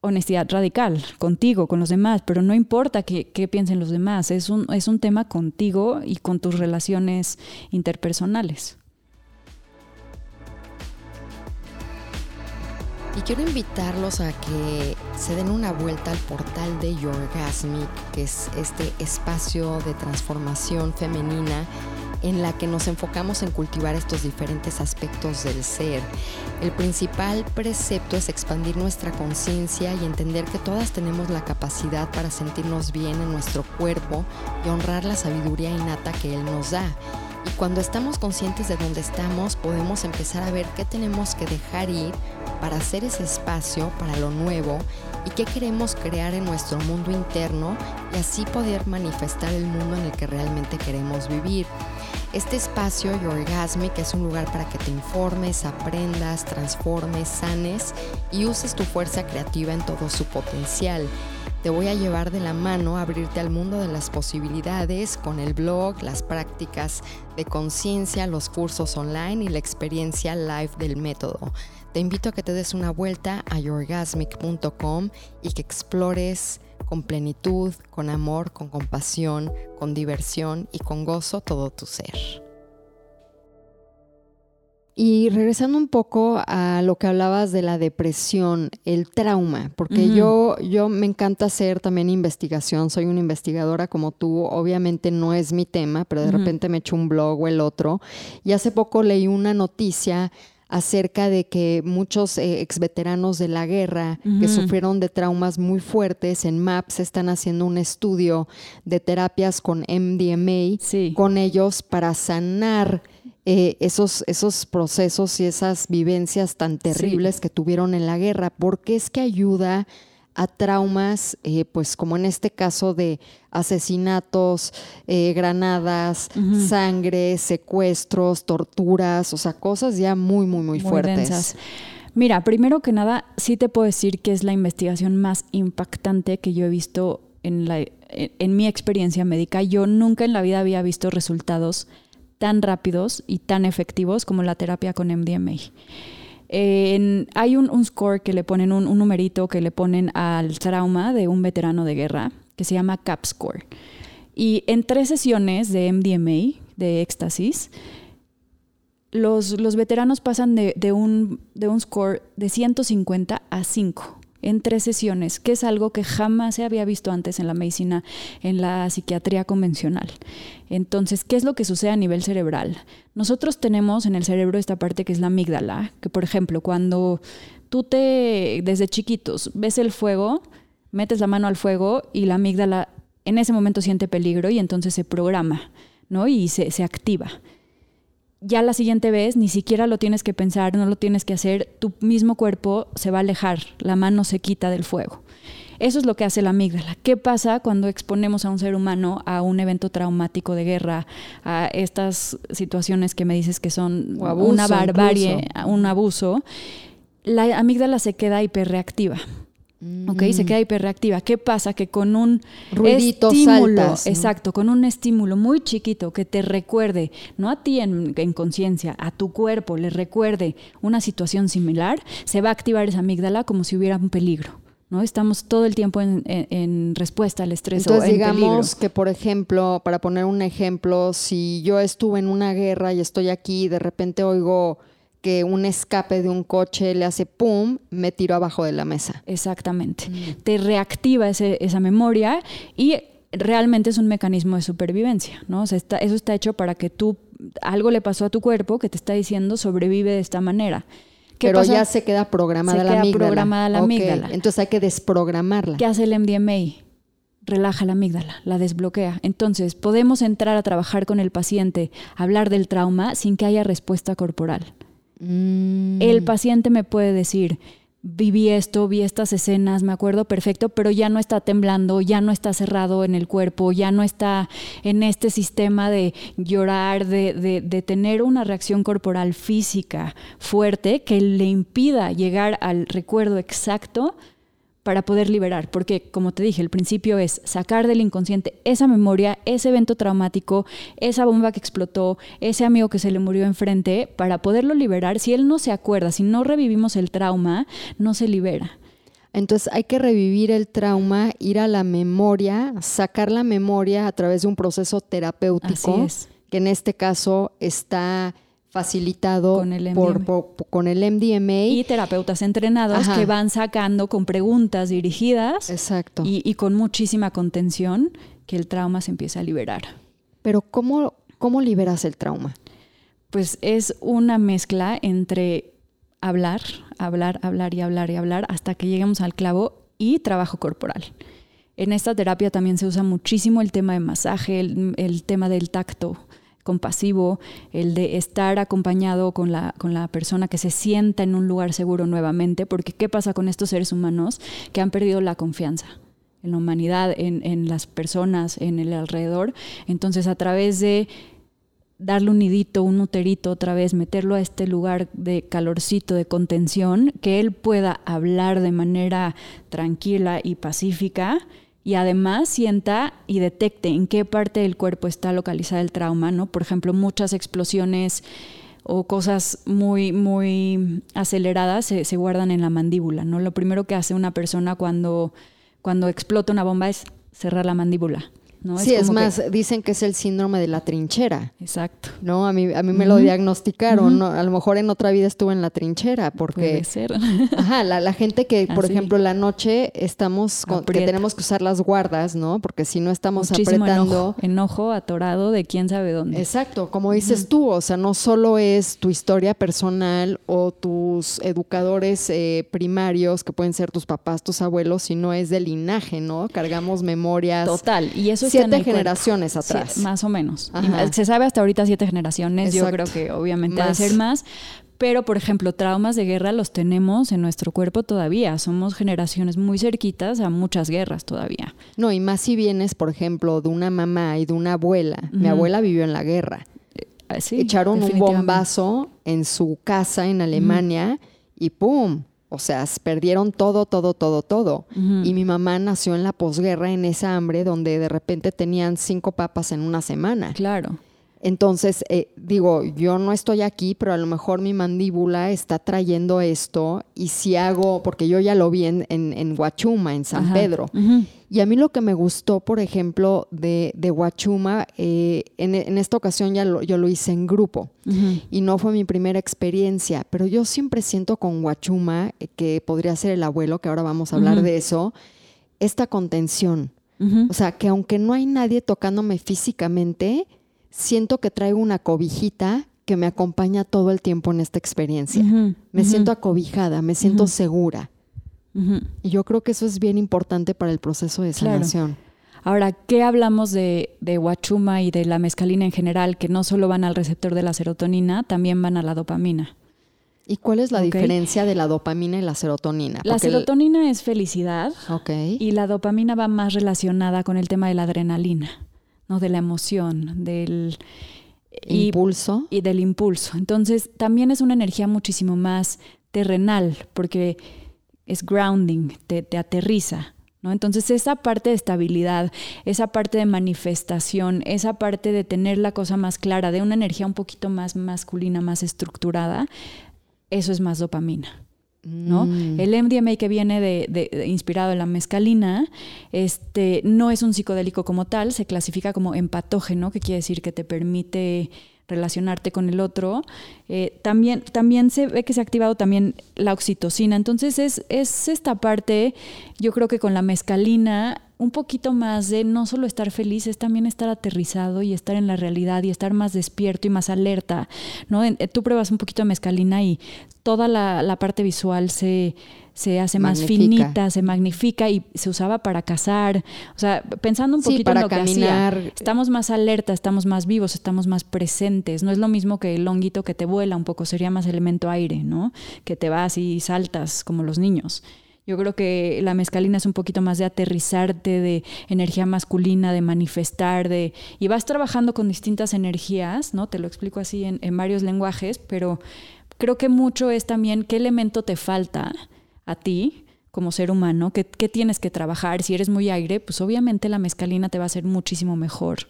honestidad radical contigo, con los demás, pero no importa qué, qué piensen los demás, es un, es un tema contigo y con tus relaciones interpersonales. Y quiero invitarlos a que se den una vuelta al portal de Yorgasmic, que es este espacio de transformación femenina en la que nos enfocamos en cultivar estos diferentes aspectos del ser. El principal precepto es expandir nuestra conciencia y entender que todas tenemos la capacidad para sentirnos bien en nuestro cuerpo y honrar la sabiduría innata que Él nos da. Y cuando estamos conscientes de dónde estamos, podemos empezar a ver qué tenemos que dejar ir para hacer ese espacio para lo nuevo y qué queremos crear en nuestro mundo interno y así poder manifestar el mundo en el que realmente queremos vivir. Este espacio, Yorgasmic, es un lugar para que te informes, aprendas, transformes, sanes y uses tu fuerza creativa en todo su potencial. Te voy a llevar de la mano a abrirte al mundo de las posibilidades con el blog, las prácticas de conciencia, los cursos online y la experiencia live del método. Te invito a que te des una vuelta a yourgasmic.com y que explores con plenitud, con amor, con compasión, con diversión y con gozo todo tu ser. Y regresando un poco a lo que hablabas de la depresión, el trauma, porque yo, yo me encanta hacer también investigación, soy una investigadora como tú, obviamente no es mi tema, pero de repente me echo un blog o el otro. Y hace poco leí una noticia acerca de que muchos eh, ex veteranos de la guerra que sufrieron de traumas muy fuertes en MAPS están haciendo un estudio de terapias con MDMA con ellos para sanar eh, esos, esos procesos y esas vivencias tan terribles que tuvieron en la guerra, porque es que ayuda a traumas, eh, pues como en este caso de asesinatos, eh, granadas, sangre, secuestros, torturas, o sea, cosas ya muy, muy, muy, fuertes. Mira, primero que nada, sí te puedo decir que es la investigación más impactante que yo he visto en, la, en mi experiencia médica. Yo nunca en la vida había visto resultados tan rápidos y tan efectivos como la terapia con MDMA hay un, score que le ponen, un, numerito que le ponen al trauma de un veterano de guerra que se llama CAP score. Y en tres sesiones de MDMA, de éxtasis, los, los veteranos pasan de, de, un, de un score de 150 a 5 en tres sesiones, que es algo que jamás se había visto antes en la medicina, en la psiquiatría convencional. Entonces, ¿qué es lo que sucede a nivel cerebral? Nosotros tenemos en el cerebro esta parte que es la amígdala, que por ejemplo, cuando tú te, desde chiquitos, ves el fuego, metes la mano al fuego y la amígdala en ese momento siente peligro y entonces se programa, ¿no? Y se, se activa ya la siguiente vez ni siquiera lo tienes que pensar, no lo tienes que hacer, tu mismo cuerpo se va a alejar, la mano se quita del fuego. Eso es lo que hace la amígdala. ¿Qué pasa cuando exponemos a un ser humano a un evento traumático de guerra, a estas situaciones que me dices que son una barbarie, un abuso? La amígdala se queda hiperreactiva. ¿Ok? Se queda hiperreactiva. ¿Qué pasa? Que con un estímulo, exacto, con un estímulo muy chiquito que te recuerde, no a ti en, conciencia, a tu cuerpo le recuerde una situación similar, se va a activar esa amígdala como si hubiera un peligro. ¿no? Estamos todo el tiempo en, respuesta al estrés. Entonces, digamos que, por ejemplo, para poner un ejemplo, si yo estuve en una guerra y estoy aquí y de repente oigo que un escape de un coche le hace pum, me tiro abajo de la mesa. Exactamente. Mm. Te reactiva esa memoria y realmente es un mecanismo de supervivencia, ¿no? eso está hecho para que tú, algo le pasó a tu cuerpo que te está diciendo sobrevive de esta manera. Pero ya se queda programada la queda programada la amígdala. Entonces hay que desprogramarla. ¿Qué hace el MDMA? relaja la amígdala, la desbloquea. Entonces, podemos entrar a trabajar con el paciente, hablar del trauma sin que haya respuesta corporal. Mm. El paciente me puede decir, viví esto, vi estas escenas, me acuerdo perfecto, pero ya no está temblando, ya no está cerrado en el cuerpo, ya no está en este sistema de llorar, de, de, de, tener una reacción corporal física fuerte que le impida llegar al recuerdo exacto para poder liberar, porque como te dije, el principio es sacar del inconsciente esa memoria, ese evento traumático, esa bomba que explotó, ese amigo que se le murió enfrente, para poderlo liberar. Si él no se acuerda, si no revivimos el trauma, no se libera. Entonces hay que revivir el trauma, ir a la memoria, sacar la memoria a través de un proceso terapéutico, que en este caso está facilitado con el, por, con el MDMA. Y terapeutas entrenados que van sacando con preguntas dirigidas Exacto. Y, con muchísima contención que el trauma se empieza a liberar. Pero ¿cómo, cómo liberas el trauma? Pues es una mezcla entre hablar, hablar, hablar y hablar y hablar hasta que lleguemos al clavo y trabajo corporal. En esta terapia también se usa muchísimo el tema de masaje, el tema del tacto, compasivo, el de estar acompañado con la, con la persona que se sienta en un lugar seguro nuevamente, porque ¿qué pasa con estos seres humanos que han perdido la confianza? en la humanidad, en, en las personas, en el alrededor. Entonces, a través de darle un nidito, un uterito otra vez, meterlo a este lugar de calorcito, de contención, que él pueda hablar de manera tranquila y pacífica, y además sienta y detecte en qué parte del cuerpo está localizada el trauma, ¿no? Por ejemplo, muchas explosiones o cosas muy, muy aceleradas se, se, guardan en la mandíbula, ¿no? Lo primero que hace una persona cuando, cuando explota una bomba es cerrar la mandíbula. Sí, es, más, dicen que es el síndrome de la trinchera. Exacto. ¿No? A mí, a mí me lo diagnosticaron. A lo mejor en otra vida estuve en la trinchera porque... Puede ser. Ajá, la, gente que, por ejemplo, la noche estamos... que tenemos que usar las guardas, ¿no? Porque si no estamos apretando... Enojo, enojo atorado de quién sabe dónde. Exacto. Como dices tú, o sea, no solo es tu historia personal o tus educadores eh, primarios, que pueden ser tus papás, tus abuelos, sino es de linaje, ¿no? Cargamos memorias. Total. Y eso es siete generaciones atrás. más o menos. se sabe hasta ahorita siete generaciones. Yo creo que obviamente debe ser más. Pero, por ejemplo, traumas de guerra los tenemos en nuestro cuerpo todavía. Somos generaciones muy cerquitas a muchas guerras todavía. No, y más si vienes, por ejemplo, de una mamá y de una abuela. Mi abuela vivió en la guerra. Eh, Echaron un bombazo en su casa en Alemania y ¡pum! O sea, perdieron todo, todo, todo, todo. Y mi mamá nació en la posguerra en esa hambre donde de repente tenían cinco papas en una semana. Claro. Entonces, eh, digo, yo no estoy aquí, pero a lo mejor mi mandíbula está trayendo esto y si hago, porque yo ya lo vi en, en, Huachuma, en San Pedro. Y a mí lo que me gustó, por ejemplo, de, de Huachuma, eh, en, esta ocasión ya yo lo hice en grupo y no fue mi primera experiencia, pero yo siempre siento con Huachuma, eh, que podría ser el abuelo, que ahora vamos a hablar de eso, esta contención. O sea, que aunque no hay nadie tocándome físicamente, siento que traigo una cobijita que me acompaña todo el tiempo en esta experiencia. me siento acobijada, me siento segura. Y yo creo que eso es bien importante para el proceso de sanación. Ahora, ¿qué hablamos de, de Huachuma y de la mescalina en general, que no solo van al receptor de la serotonina, también van a la dopamina? ¿Y cuál es la diferencia de la dopamina y la serotonina? la serotonina es felicidad y la dopamina va más relacionada con el tema de la adrenalina. ¿No? De la emoción, del impulso. Y, del impulso. Entonces, también es una energía muchísimo más terrenal, porque es grounding, te, te aterriza. ¿no? Entonces, esa parte de estabilidad, esa parte de manifestación, esa parte de tener la cosa más clara, de una energía un poquito más masculina, más estructurada, eso es más dopamina. ¿No? Mm. El MDMA que viene de, inspirado en la mescalina, este, no es un psicodélico como tal, se clasifica como empatógeno, que quiere decir que te permite relacionarte con el otro. Eh, también, también se ve que se ha activado también la oxitocina. Entonces es, es esta parte, yo creo que con la mescalina un poquito más de no solo estar feliz, es también estar aterrizado y estar en la realidad y estar más despierto y más alerta, ¿no? Eh, tú pruebas un poquito de mescalina y toda la, parte visual se, se hace más finita, se magnifica y se usaba para cazar. O sea, pensando un poquito en lo caminar. que hacía, estamos más alerta, estamos más vivos, estamos más presentes. No es lo mismo que el honguito que te vuela un poco, sería más elemento aire, ¿no? Que te vas y saltas como los niños. Yo creo que la mezcalina es un poquito más de aterrizarte, de energía masculina, de manifestar, de y vas trabajando con distintas energías, ¿no? Te lo explico así en, varios lenguajes, pero creo que mucho es también qué elemento te falta a ti como ser humano, qué, tienes que trabajar. Si eres muy aire, pues obviamente la mezcalina te va a hacer muchísimo mejor.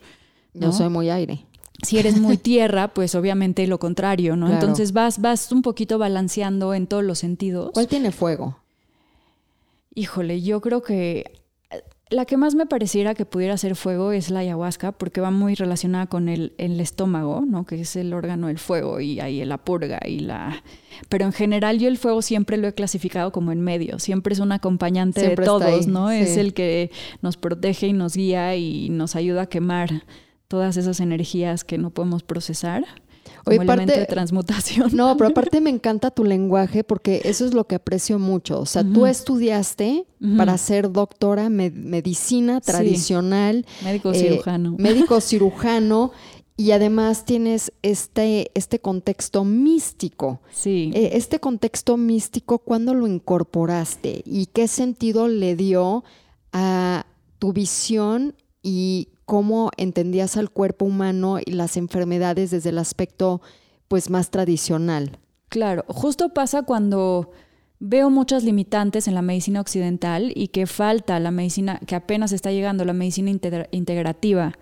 ¿no? Yo soy muy aire. Si eres muy tierra, pues obviamente lo contrario, ¿no? Entonces vas, vas un poquito balanceando en todos los sentidos. ¿Cuál tiene fuego? Híjole, yo creo que la que más me pareciera que pudiera ser fuego es la ayahuasca, porque va muy relacionada con el, estómago, ¿no? Que es el órgano del fuego y ahí la purga y la. Pero en general yo el fuego siempre lo he clasificado como en medio. Siempre es un acompañante de todos, ¿no? Es el que nos protege y nos guía y nos ayuda a quemar todas esas energías que no podemos procesar. Oye, parte, de transmutación. No, pero aparte me encanta tu lenguaje porque eso es lo que aprecio mucho. O sea, tú estudiaste para ser doctora medicina tradicional. Médico eh, cirujano. Médico cirujano. Y además tienes este, este contexto místico. Sí. Eh, este contexto místico, ¿cuándo lo incorporaste? ¿Y qué sentido le dio a tu visión y cómo entendías al cuerpo humano y las enfermedades desde el aspecto pues más tradicional. Claro, justo pasa cuando veo muchas limitantes en la medicina occidental y que falta la medicina, que apenas está llegando la medicina integrativa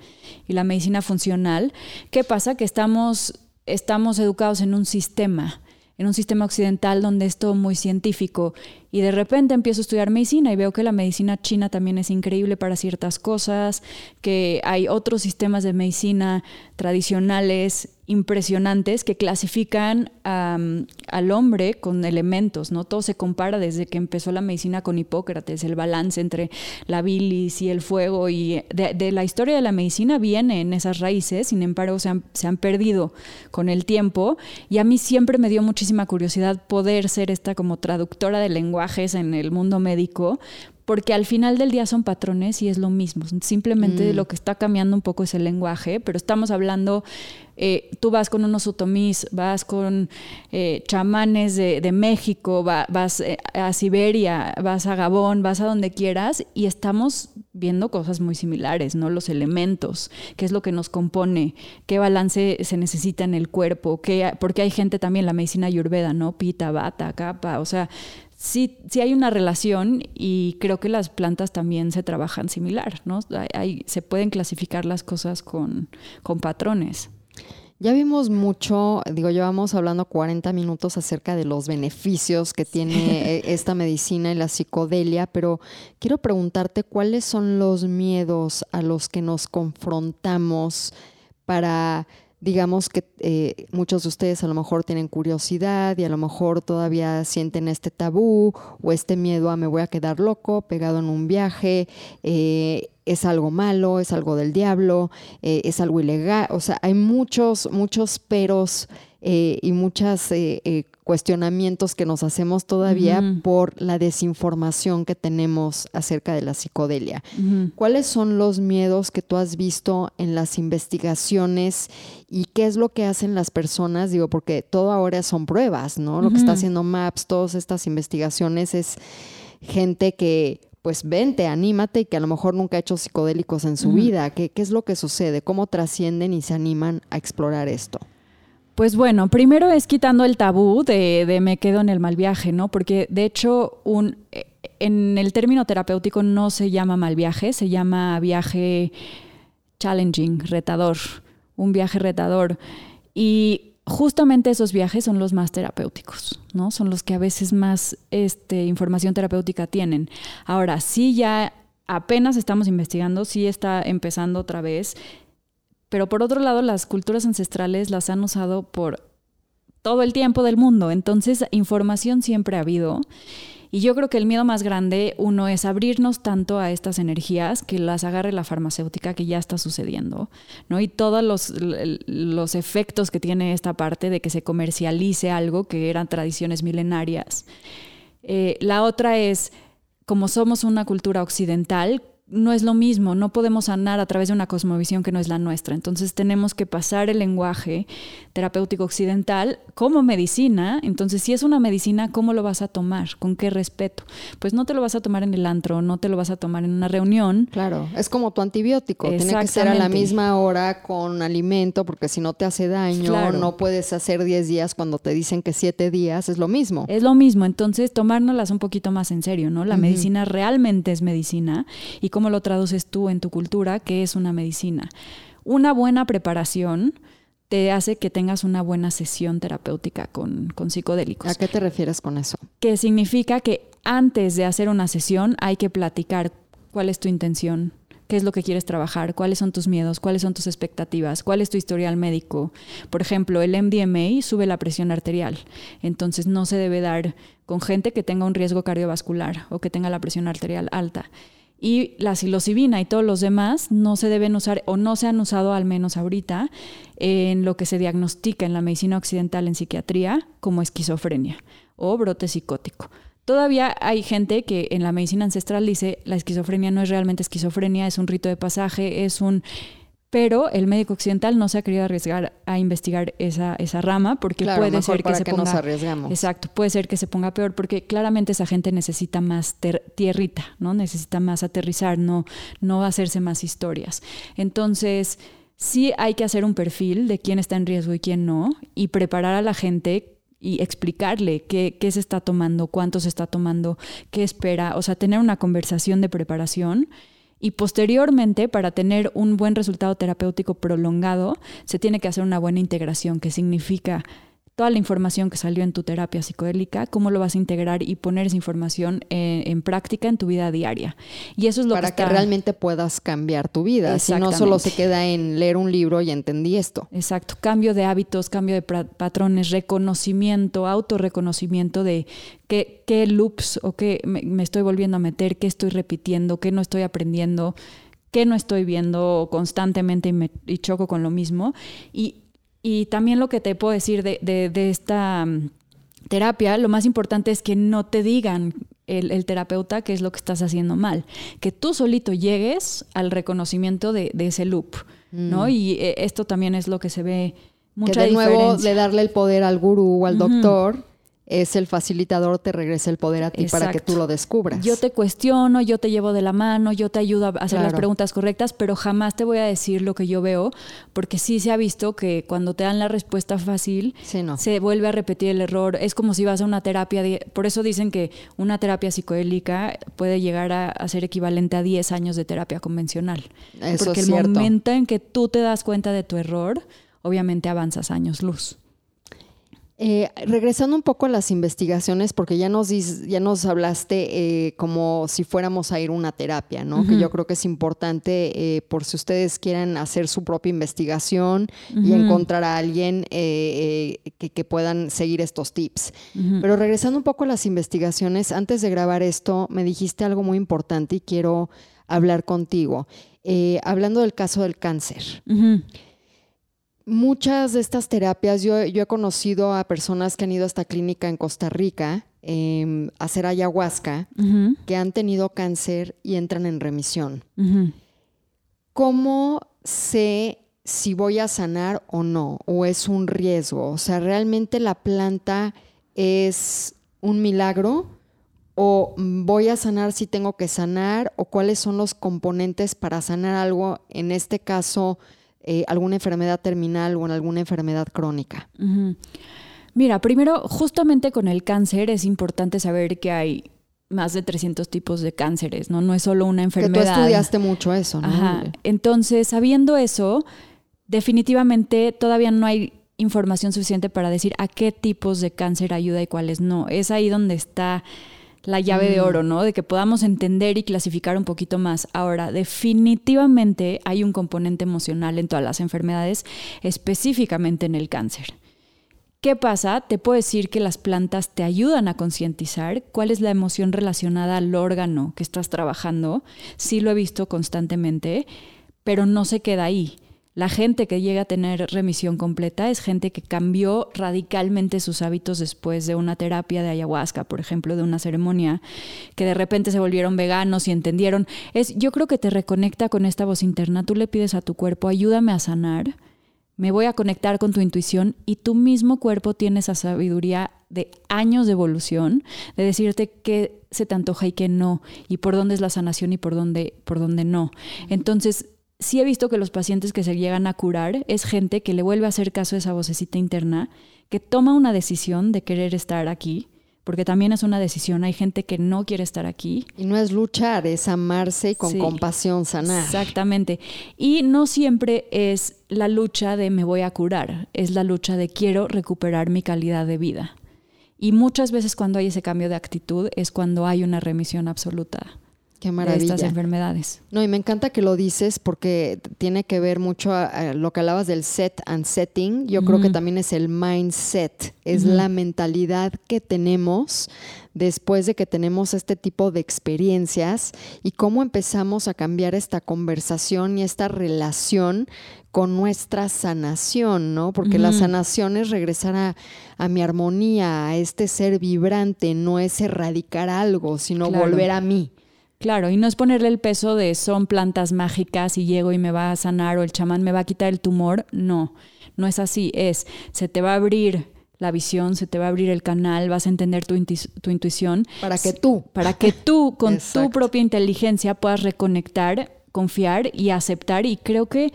y la medicina funcional. ¿Qué pasa? Que estamos, estamos educados en un sistema en un sistema occidental donde es todo muy científico y de repente empiezo a estudiar medicina y veo que la medicina china también es increíble para ciertas cosas, que hay otros sistemas de medicina tradicionales impresionantes que clasifican al hombre con elementos, ¿no? Todo se compara desde que empezó la medicina con Hipócrates, el balance entre la bilis y el fuego, y de, la historia de la medicina viene en esas raíces, sin embargo se han, se han perdido con el tiempo, y a mí siempre me dio muchísima curiosidad poder ser esta como traductora de en el mundo médico, porque al final del día son patrones y es lo mismo. Simplemente mm. lo que está cambiando un poco es el lenguaje, pero estamos hablando, eh, tú vas con unos otomís, vas con eh, chamanes de, México, vas eh, a Siberia, vas a Gabón, vas a donde quieras y estamos viendo cosas muy similares, ¿no? Los elementos, qué es lo que nos compone, qué balance se necesita en el cuerpo, qué, porque hay gente también, la medicina ayurveda, ¿no? Pita, bata, capa, o sea, sí, sí hay una relación y creo que las plantas también se trabajan similar, ¿no? se pueden clasificar las cosas con, patrones. Ya vimos mucho, digo, llevamos hablando 40 minutos acerca de los beneficios que tiene e, esta medicina y la psicodelia, pero quiero preguntarte cuáles son los miedos a los que nos confrontamos para digamos que eh, muchos de ustedes a lo mejor tienen curiosidad y a lo mejor todavía sienten este tabú o este miedo a me voy a quedar loco pegado en un viaje, eh, es algo malo, es algo del diablo, eh, es algo ilegal, o sea, hay muchos, muchos peros eh, y muchos eh, cuestionamientos que nos hacemos todavía por la desinformación que tenemos acerca de la psicodelia. ¿Cuáles son los miedos que tú has visto en las investigaciones y qué es lo que hacen las personas? Digo, porque todo ahora son pruebas, ¿no? Lo que está haciendo MAPS, todas estas investigaciones es gente que pues vente, anímate y que a lo mejor nunca ha hecho psicodélicos en su vida. ¿Qué, ¿Qué es lo que sucede? ¿Cómo trascienden y se animan a explorar esto? Pues bueno, primero es quitando el tabú de, de, me quedo en el mal viaje, ¿no? Porque de hecho, un, en el término terapéutico no se llama mal viaje, se llama viaje challenging, retador, un viaje retador. Y justamente esos viajes son los más terapéuticos, ¿no? Son los que a veces más este, información terapéutica tienen. Ahora, sí ya apenas estamos investigando, sí está empezando otra vez pero por otro lado, las culturas ancestrales las han usado por todo el tiempo del mundo. Entonces, información siempre ha habido. Y yo creo que el miedo más grande, uno, es abrirnos tanto a estas energías que las agarre la farmacéutica que ya está sucediendo, ¿no? Y todos los, los efectos que tiene esta parte de que se comercialice algo que eran tradiciones milenarias. Eh, la otra es, como somos una cultura occidental, no es lo mismo, no podemos sanar a través de una cosmovisión que no es la nuestra. Entonces tenemos que pasar el lenguaje terapéutico occidental como medicina. Entonces, si es una medicina, ¿cómo lo vas a tomar? ¿Con qué respeto? Pues no te lo vas a tomar en el antro, no te lo vas a tomar en una reunión. Claro, es como tu antibiótico. Tiene que ser a la misma hora con alimento, porque si no te hace daño, no puedes hacer 10 días cuando te dicen que 7 días, es lo mismo. Es lo mismo. Entonces, tomárnoslas un poquito más en serio, ¿no? La medicina realmente es medicina. Y cómo lo traduces tú en tu cultura, que es una medicina. Una buena preparación te hace que tengas una buena sesión terapéutica con, con psicodélicos. ¿A qué te refieres con eso? Que significa que antes de hacer una sesión hay que platicar cuál es tu intención, qué es lo que quieres trabajar, cuáles son tus miedos, cuáles son tus expectativas, cuál es tu historial médico. Por ejemplo, el MDMA sube la presión arterial, entonces no se debe dar con gente que tenga un riesgo cardiovascular o que tenga la presión arterial alta y la psilocibina y todos los demás no se deben usar o no se han usado al menos ahorita en lo que se diagnostica en la medicina occidental en psiquiatría como esquizofrenia o brote psicótico. Todavía hay gente que en la medicina ancestral dice la esquizofrenia no es realmente esquizofrenia, es un rito de pasaje, es un pero el médico occidental no se ha querido arriesgar a investigar esa, esa rama porque puede ser que se ponga exacto puede ser que se ponga peor porque claramente esa gente necesita más tierrita no necesita más aterrizar no no hacerse más historias. Entonces sí hay que hacer un perfil de quién está en riesgo y quién no y preparar a la gente y explicarle qué, qué se está tomando, cuánto se está tomando, qué espera, o sea, tener una conversación de preparación y posteriormente, para tener un buen resultado terapéutico prolongado, se tiene que hacer una buena integración, que significa toda la información que salió en tu terapia psicodélica, cómo lo vas a integrar y poner esa información en, práctica en tu vida diaria. Y eso es lo Para que, que realmente puedas cambiar tu vida, si no solo se queda en leer un libro y entendí esto. Exacto, cambio de hábitos, cambio de patrones, reconocimiento, autorreconocimiento de qué, qué loops o qué me, me estoy volviendo a meter, qué estoy repitiendo, qué no estoy aprendiendo qué no estoy viendo constantemente y, me, y choco con lo mismo. Y y también lo que te puedo decir de, de, esta mm, terapia, lo más importante es que no te digan el, terapeuta qué es lo que estás haciendo mal, que tú solito llegues al reconocimiento de, ese loop, ¿no? Mm. Y eh, esto también es lo que se ve mucha que de nuevo de darle el poder al gurú o al doctor es el facilitador, te regresa el poder a ti para que tú lo descubras. Yo te cuestiono, yo te llevo de la mano, yo te ayudo a hacer las preguntas correctas, pero jamás te voy a decir lo que yo veo, porque sí se ha visto que cuando te dan la respuesta fácil, se vuelve a repetir el error. Es como si vas a una terapia, por eso dicen que una terapia psicoélica puede llegar a, ser equivalente a 10 años de terapia convencional. porque el momento en que tú te das cuenta de tu error, obviamente avanzas años luz. Eh, regresando un poco a las investigaciones, porque ya nos, ya nos hablaste eh, como si fuéramos a ir a una terapia, ¿no? Que yo creo que es importante eh, por si ustedes quieren hacer su propia investigación y encontrar a alguien que, que, puedan seguir estos tips. Pero regresando un poco a las investigaciones, antes de grabar esto, me dijiste algo muy importante y quiero hablar contigo. hablando del caso del cáncer. Muchas de estas terapias, yo, he conocido a personas que han ido a esta clínica en Costa Rica em, a hacer ayahuasca, que han tenido cáncer y entran en remisión. ¿Cómo sé si voy a sanar o no? ¿O es un riesgo? O sea, ¿realmente la planta es un milagro? ¿O voy a sanar si tengo que sanar? ¿O cuáles son los componentes para sanar algo? En este caso, eh, alguna enfermedad terminal o en alguna enfermedad crónica? Mira, primero, justamente con el cáncer es importante saber que hay más de 300 tipos de cánceres, ¿no? No es solo una enfermedad. Que tú estudiaste mucho eso, ¿no? Ajá. Entonces, sabiendo eso, definitivamente todavía no hay información suficiente para decir a qué tipos de cáncer ayuda y cuáles no. Es ahí donde está la llave de mm. oro, ¿no? De que podamos entender y clasificar un poquito más. Ahora, definitivamente hay un componente emocional en todas las enfermedades, específicamente en el cáncer. ¿Qué pasa? Te puedo decir que las plantas te ayudan a concientizar cuál es la emoción relacionada al órgano que estás trabajando. Sí lo he visto constantemente, pero no se queda ahí. La gente que llega a tener remisión completa es gente que cambió radicalmente sus hábitos después de una terapia de ayahuasca, por ejemplo, de una ceremonia, que de repente se volvieron veganos y entendieron. Es, yo creo que te reconecta con esta voz interna. Tú le pides a tu cuerpo, ayúdame a sanar, me voy a conectar con tu intuición y tu mismo cuerpo tiene esa sabiduría de años de evolución, de decirte qué se te antoja y qué no, y por dónde es la sanación y por dónde, por dónde no. Entonces, sí he visto que los pacientes que se llegan a curar es gente que le vuelve a hacer caso a esa vocecita interna, que toma una decisión de querer estar aquí, porque también es una decisión. Hay gente que no quiere estar aquí. Y no es luchar, es amarse y con compasión sanar. Exactamente. Y no siempre es la lucha de me voy a curar, es la lucha de quiero recuperar mi calidad de vida. Y muchas veces cuando hay ese cambio de actitud es cuando hay una remisión absoluta. Qué maravilla. de estas enfermedades. No, y me encanta que lo dices porque tiene que ver mucho a, lo que hablabas del set and setting. Yo creo que también es el mindset, es la mentalidad que tenemos después de que tenemos este tipo de experiencias y cómo empezamos a cambiar esta conversación y esta relación con nuestra sanación, ¿no? Porque la sanación es regresar a, a, mi armonía, a este ser vibrante, no es erradicar algo, sino volver a mí. Claro, y no es ponerle el peso de son plantas mágicas y llego y me va a sanar o el chamán me va a quitar el tumor. No, no es así. Es, se te va a abrir la visión, se te va a abrir el canal, vas a entender tu, intuición. Para que tú. Para que tú, con tu propia inteligencia, puedas reconectar, confiar y aceptar. Y creo que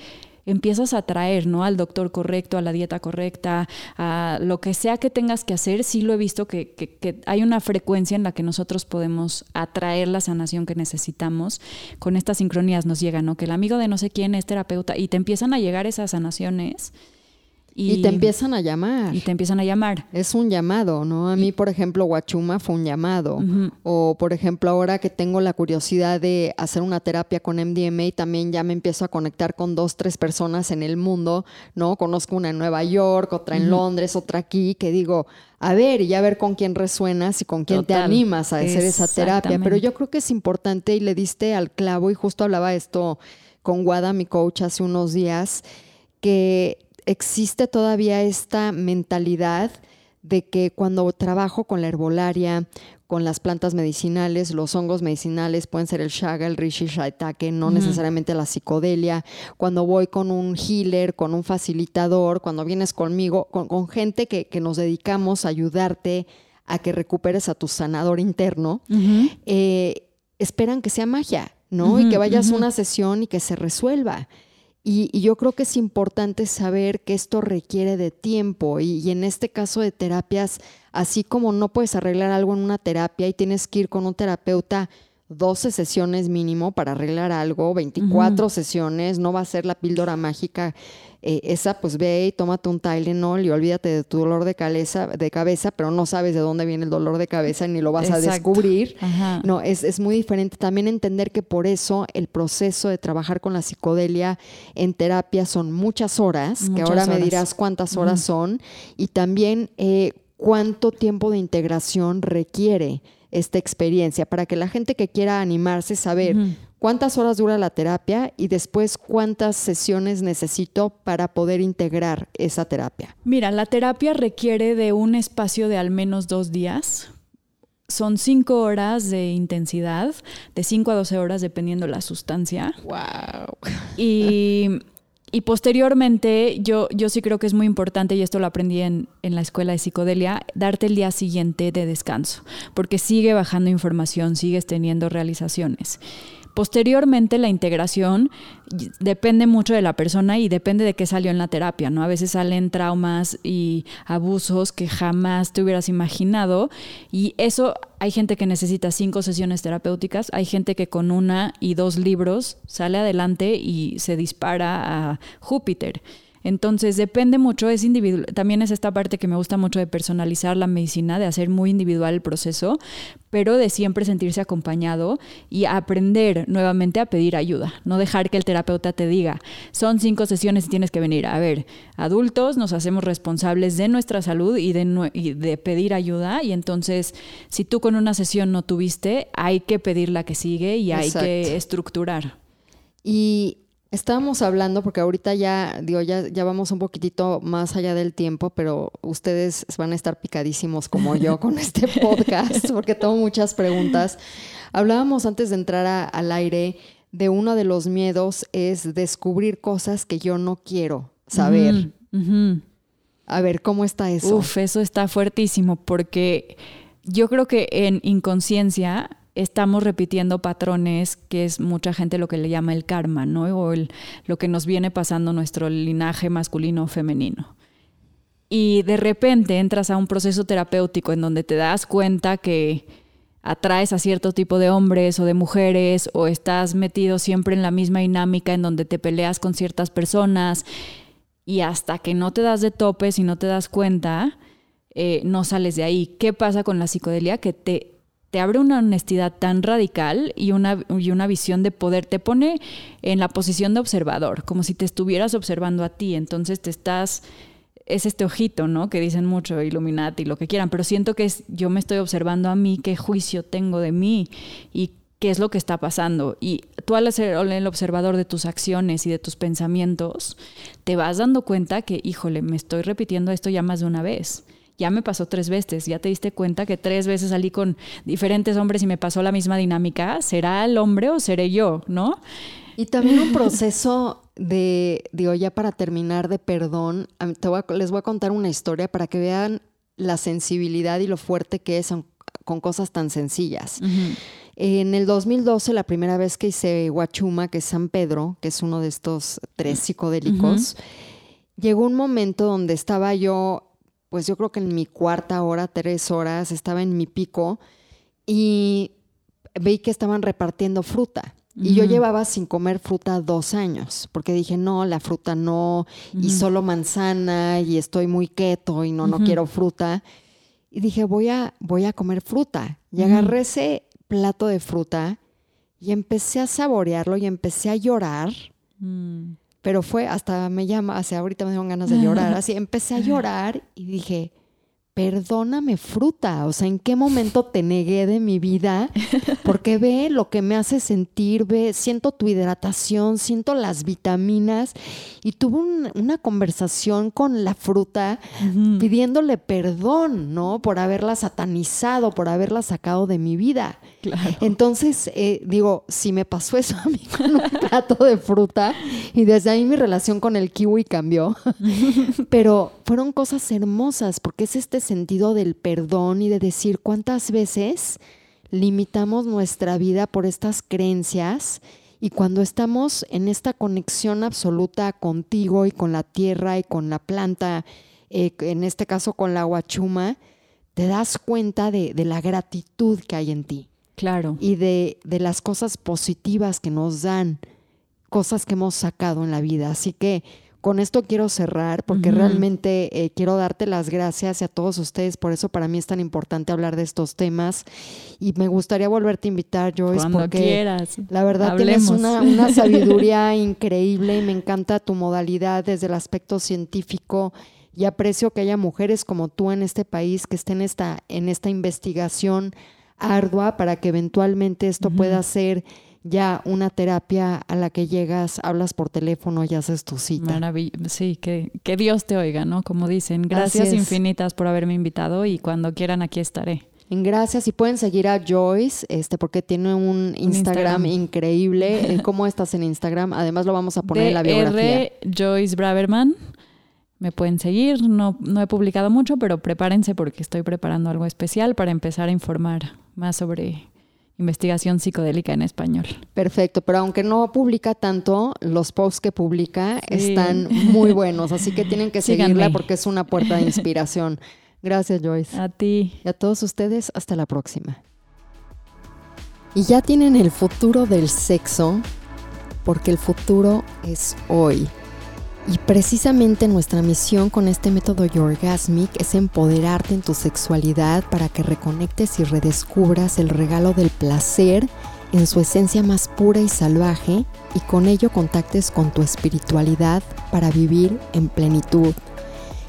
empiezas a traer, ¿no? Al doctor correcto, a la dieta correcta, a lo que sea que tengas que hacer, sí lo he visto que, que, hay una frecuencia en la que nosotros podemos atraer la sanación que necesitamos. Con estas sincronías nos llega, ¿no? Que el amigo de no sé quién es terapeuta y te empiezan a llegar esas sanaciones y, te empiezan a llamar. Y te empiezan a llamar. Es un llamado, ¿no? A mí, por ejemplo, Guachuma fue un llamado. O, por ejemplo, ahora que tengo la curiosidad de hacer una terapia con MDMA, también ya me empiezo a conectar con dos, tres personas en el mundo, ¿no? Conozco una en Nueva York, otra en Londres, otra aquí, que digo, a ver, y ya ver con quién resuenas y con quién te animas a hacer esa terapia. Pero yo creo que es importante y le diste al clavo, y justo hablaba esto con Wada, mi coach, hace unos días, que existe todavía esta mentalidad de que cuando trabajo con la herbolaria, con las plantas medicinales, los hongos medicinales pueden ser el shaga, el rishi shaitake, no necesariamente la psicodelia. Cuando voy con un healer, con un facilitador, cuando vienes conmigo, con, gente que, nos dedicamos a ayudarte a que recuperes a tu sanador interno, eh, esperan que sea magia, ¿no? y que vayas a una sesión y que se resuelva. Y, yo creo que es importante saber que esto requiere de tiempo y, en este caso de terapias, así como no puedes arreglar algo en una terapia y tienes que ir con un terapeuta 12 sesiones mínimo para arreglar algo, 24 sesiones, no va a ser la píldora mágica. Eh, esa, pues ve y tómate un Tylenol y olvídate de tu dolor de cabeza, de cabeza, pero no sabes de dónde viene el dolor de cabeza ni lo vas a descubrir. No, es, es muy diferente. También entender que por eso el proceso de trabajar con la psicodelia en terapia son muchas horas, que ahora me dirás cuántas horas son, y también eh, cuánto tiempo de integración requiere esta experiencia, para que la gente que quiera animarse, saber cuántas horas dura la terapia y después cuántas sesiones necesito para poder integrar esa terapia. Mira, la terapia requiere de un espacio de al menos dos días. Son cinco horas de intensidad, de cinco a doce horas dependiendo la sustancia. ¡Wow! Y y posteriormente, yo, yo sí creo que es muy importante, y esto lo aprendí en, en, la escuela de psicodelia, darte el día siguiente de descanso, porque sigue bajando información, sigues teniendo realizaciones. Posteriormente, la integración depende mucho de la persona y depende de qué salió en la terapia, ¿no? A veces salen traumas y abusos que jamás te hubieras imaginado y eso hay gente que necesita cinco sesiones terapéuticas, hay gente que con una y dos libros sale adelante y se dispara a Júpiter. Entonces depende mucho, es individual. También es esta parte que me gusta mucho de personalizar la medicina, de hacer muy individual el proceso, pero de siempre sentirse acompañado y aprender nuevamente a pedir ayuda. No dejar que el terapeuta te diga, son cinco sesiones y tienes que venir. A ver, adultos nos hacemos responsables de nuestra salud y de, de pedir ayuda. Y entonces, si tú con una sesión no tuviste, hay que pedir la que sigue y hay que estructurar. Y Estábamos hablando, porque ahorita ya, digo, ya, ya vamos un poquitito más allá del tiempo, pero ustedes van a estar picadísimos como yo con este podcast, porque tengo muchas preguntas. Hablábamos antes de entrar al aire de uno de los miedos es descubrir cosas que yo no quiero saber. A ver, ¿cómo está eso? Uf, eso está fuertísimo, porque yo creo que en inconsciencia estamos repitiendo patrones que es mucha gente lo que le llama el karma, ¿no? O lo que nos viene pasando nuestro linaje masculino o femenino. Y de repente entras a un proceso terapéutico en donde te das cuenta que atraes a cierto tipo de hombres o de mujeres o estás metido siempre en la misma dinámica en donde te peleas con ciertas personas y hasta que no te das de topes y no te das cuenta, eh, no sales de ahí. ¿Qué pasa con la psicodelia? Que te te abre una honestidad tan radical y una, y una visión de poder, te pone en la posición de observador, como si te estuvieras observando a ti, entonces te estás, es este ojito, ¿no? Que dicen mucho, Illuminati, lo que quieran, pero siento que yo me estoy observando a mí, qué juicio tengo de mí y qué es lo que está pasando. Y tú al ser el observador de tus acciones y de tus pensamientos, te vas dando cuenta que, híjole, me estoy repitiendo esto ya más de una vez ya me pasó tres veces, ya te diste cuenta que tres veces salí con diferentes hombres y me pasó la misma dinámica, ¿será el hombre o seré yo, no? Y también un proceso de, digo, ya para terminar, de perdón, les voy a contar una historia para que vean la sensibilidad y lo fuerte que es con cosas tan sencillas. En el 2012, la primera vez que hice Huachuma, que es San Pedro, que es uno de estos tres psicodélicos, llegó un momento donde estaba yo pues yo creo que en mi cuarta hora, tres horas, estaba en mi pico y vi que estaban repartiendo fruta. Y yo llevaba sin comer fruta dos años, porque dije, no, la fruta no, y solo manzana, y estoy muy keto y no, no quiero fruta. Y dije, voy a, voy a comer fruta. Y agarré ese plato de fruta y empecé a saborearlo y empecé a llorar. Pero fue hasta me llama, hacia ahorita me dieron ganas de llorar, así empecé a llorar y dije, perdóname fruta, o sea, ¿en qué momento te negué de mi vida? Porque ve lo que me hace sentir, ve, siento tu hidratación, siento las vitaminas y tuve una conversación con la fruta pidiéndole perdón, ¿no? Por haberla satanizado, por haberla sacado de mi vida. Entonces, eh, digo, si me pasó eso a mí con un plato de fruta y desde ahí mi relación con el kiwi cambió, pero fueron cosas hermosas porque es este sentido del perdón y de decir cuántas veces limitamos nuestra vida por estas creencias y cuando estamos en esta conexión absoluta contigo y con la tierra y con la planta, eh, en este caso con la guachuma, te das cuenta de, de la gratitud que hay en ti. Claro. Y de, de las cosas positivas que nos dan, cosas que hemos sacado en la vida. Así que con esto quiero cerrar porque realmente eh, quiero darte las gracias a todos ustedes. Por eso para mí es tan importante hablar de estos temas. Y me gustaría volverte a invitar, Joyce, Cuando porque quieras. la verdad Hablemos. tienes una, una sabiduría increíble y me encanta tu modalidad desde el aspecto científico. Y aprecio que haya mujeres como tú en este país que estén esta, en esta investigación ardua para que eventualmente esto pueda ser ya una terapia a la que llegas, hablas por teléfono y haces tu cita. Maravill sí, que, que Dios te oiga, ¿no? Como dicen. Gracias infinitas por haberme invitado y cuando quieran aquí estaré. Gracias y pueden seguir a Joyce, este, porque tiene un Instagram, Instagram. increíble. Eh, ¿Cómo estás en Instagram? Además lo vamos a poner en la biografía. DR Joyce Braverman. Me pueden seguir. No, no he publicado mucho, pero prepárense porque estoy preparando algo especial para empezar a informar más sobre investigación psicodélica en español. Perfecto, pero aunque no publica tanto, los posts que publica Sí. están muy buenos, así que tienen que seguirla porque es una puerta de inspiración. Gracias, Joyce. A ti. Y a todos ustedes, hasta la próxima. Y ya tienen el futuro del sexo, porque el futuro es hoy. Y precisamente nuestra misión con este método Yorgasmic es empoderarte en tu sexualidad para que reconectes y redescubras el regalo del placer en su esencia más pura y salvaje y con ello contactes con tu espiritualidad para vivir en plenitud.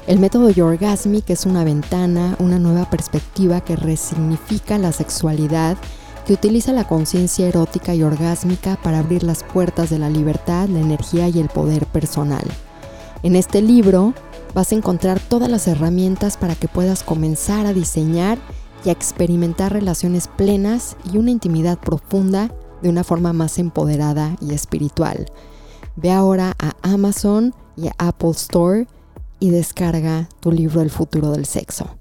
El método Yorgasmic es una ventana, una nueva perspectiva que resignifica la sexualidad, que utiliza la conciencia erótica y orgásmica para abrir las puertas de la libertad, la energía y el poder personal. En este libro vas a encontrar todas las herramientas para que puedas comenzar a diseñar y a experimentar relaciones plenas y una intimidad profunda de una forma más empoderada y espiritual. Ve ahora a Amazon y a Apple Store y descarga tu libro El futuro del sexo.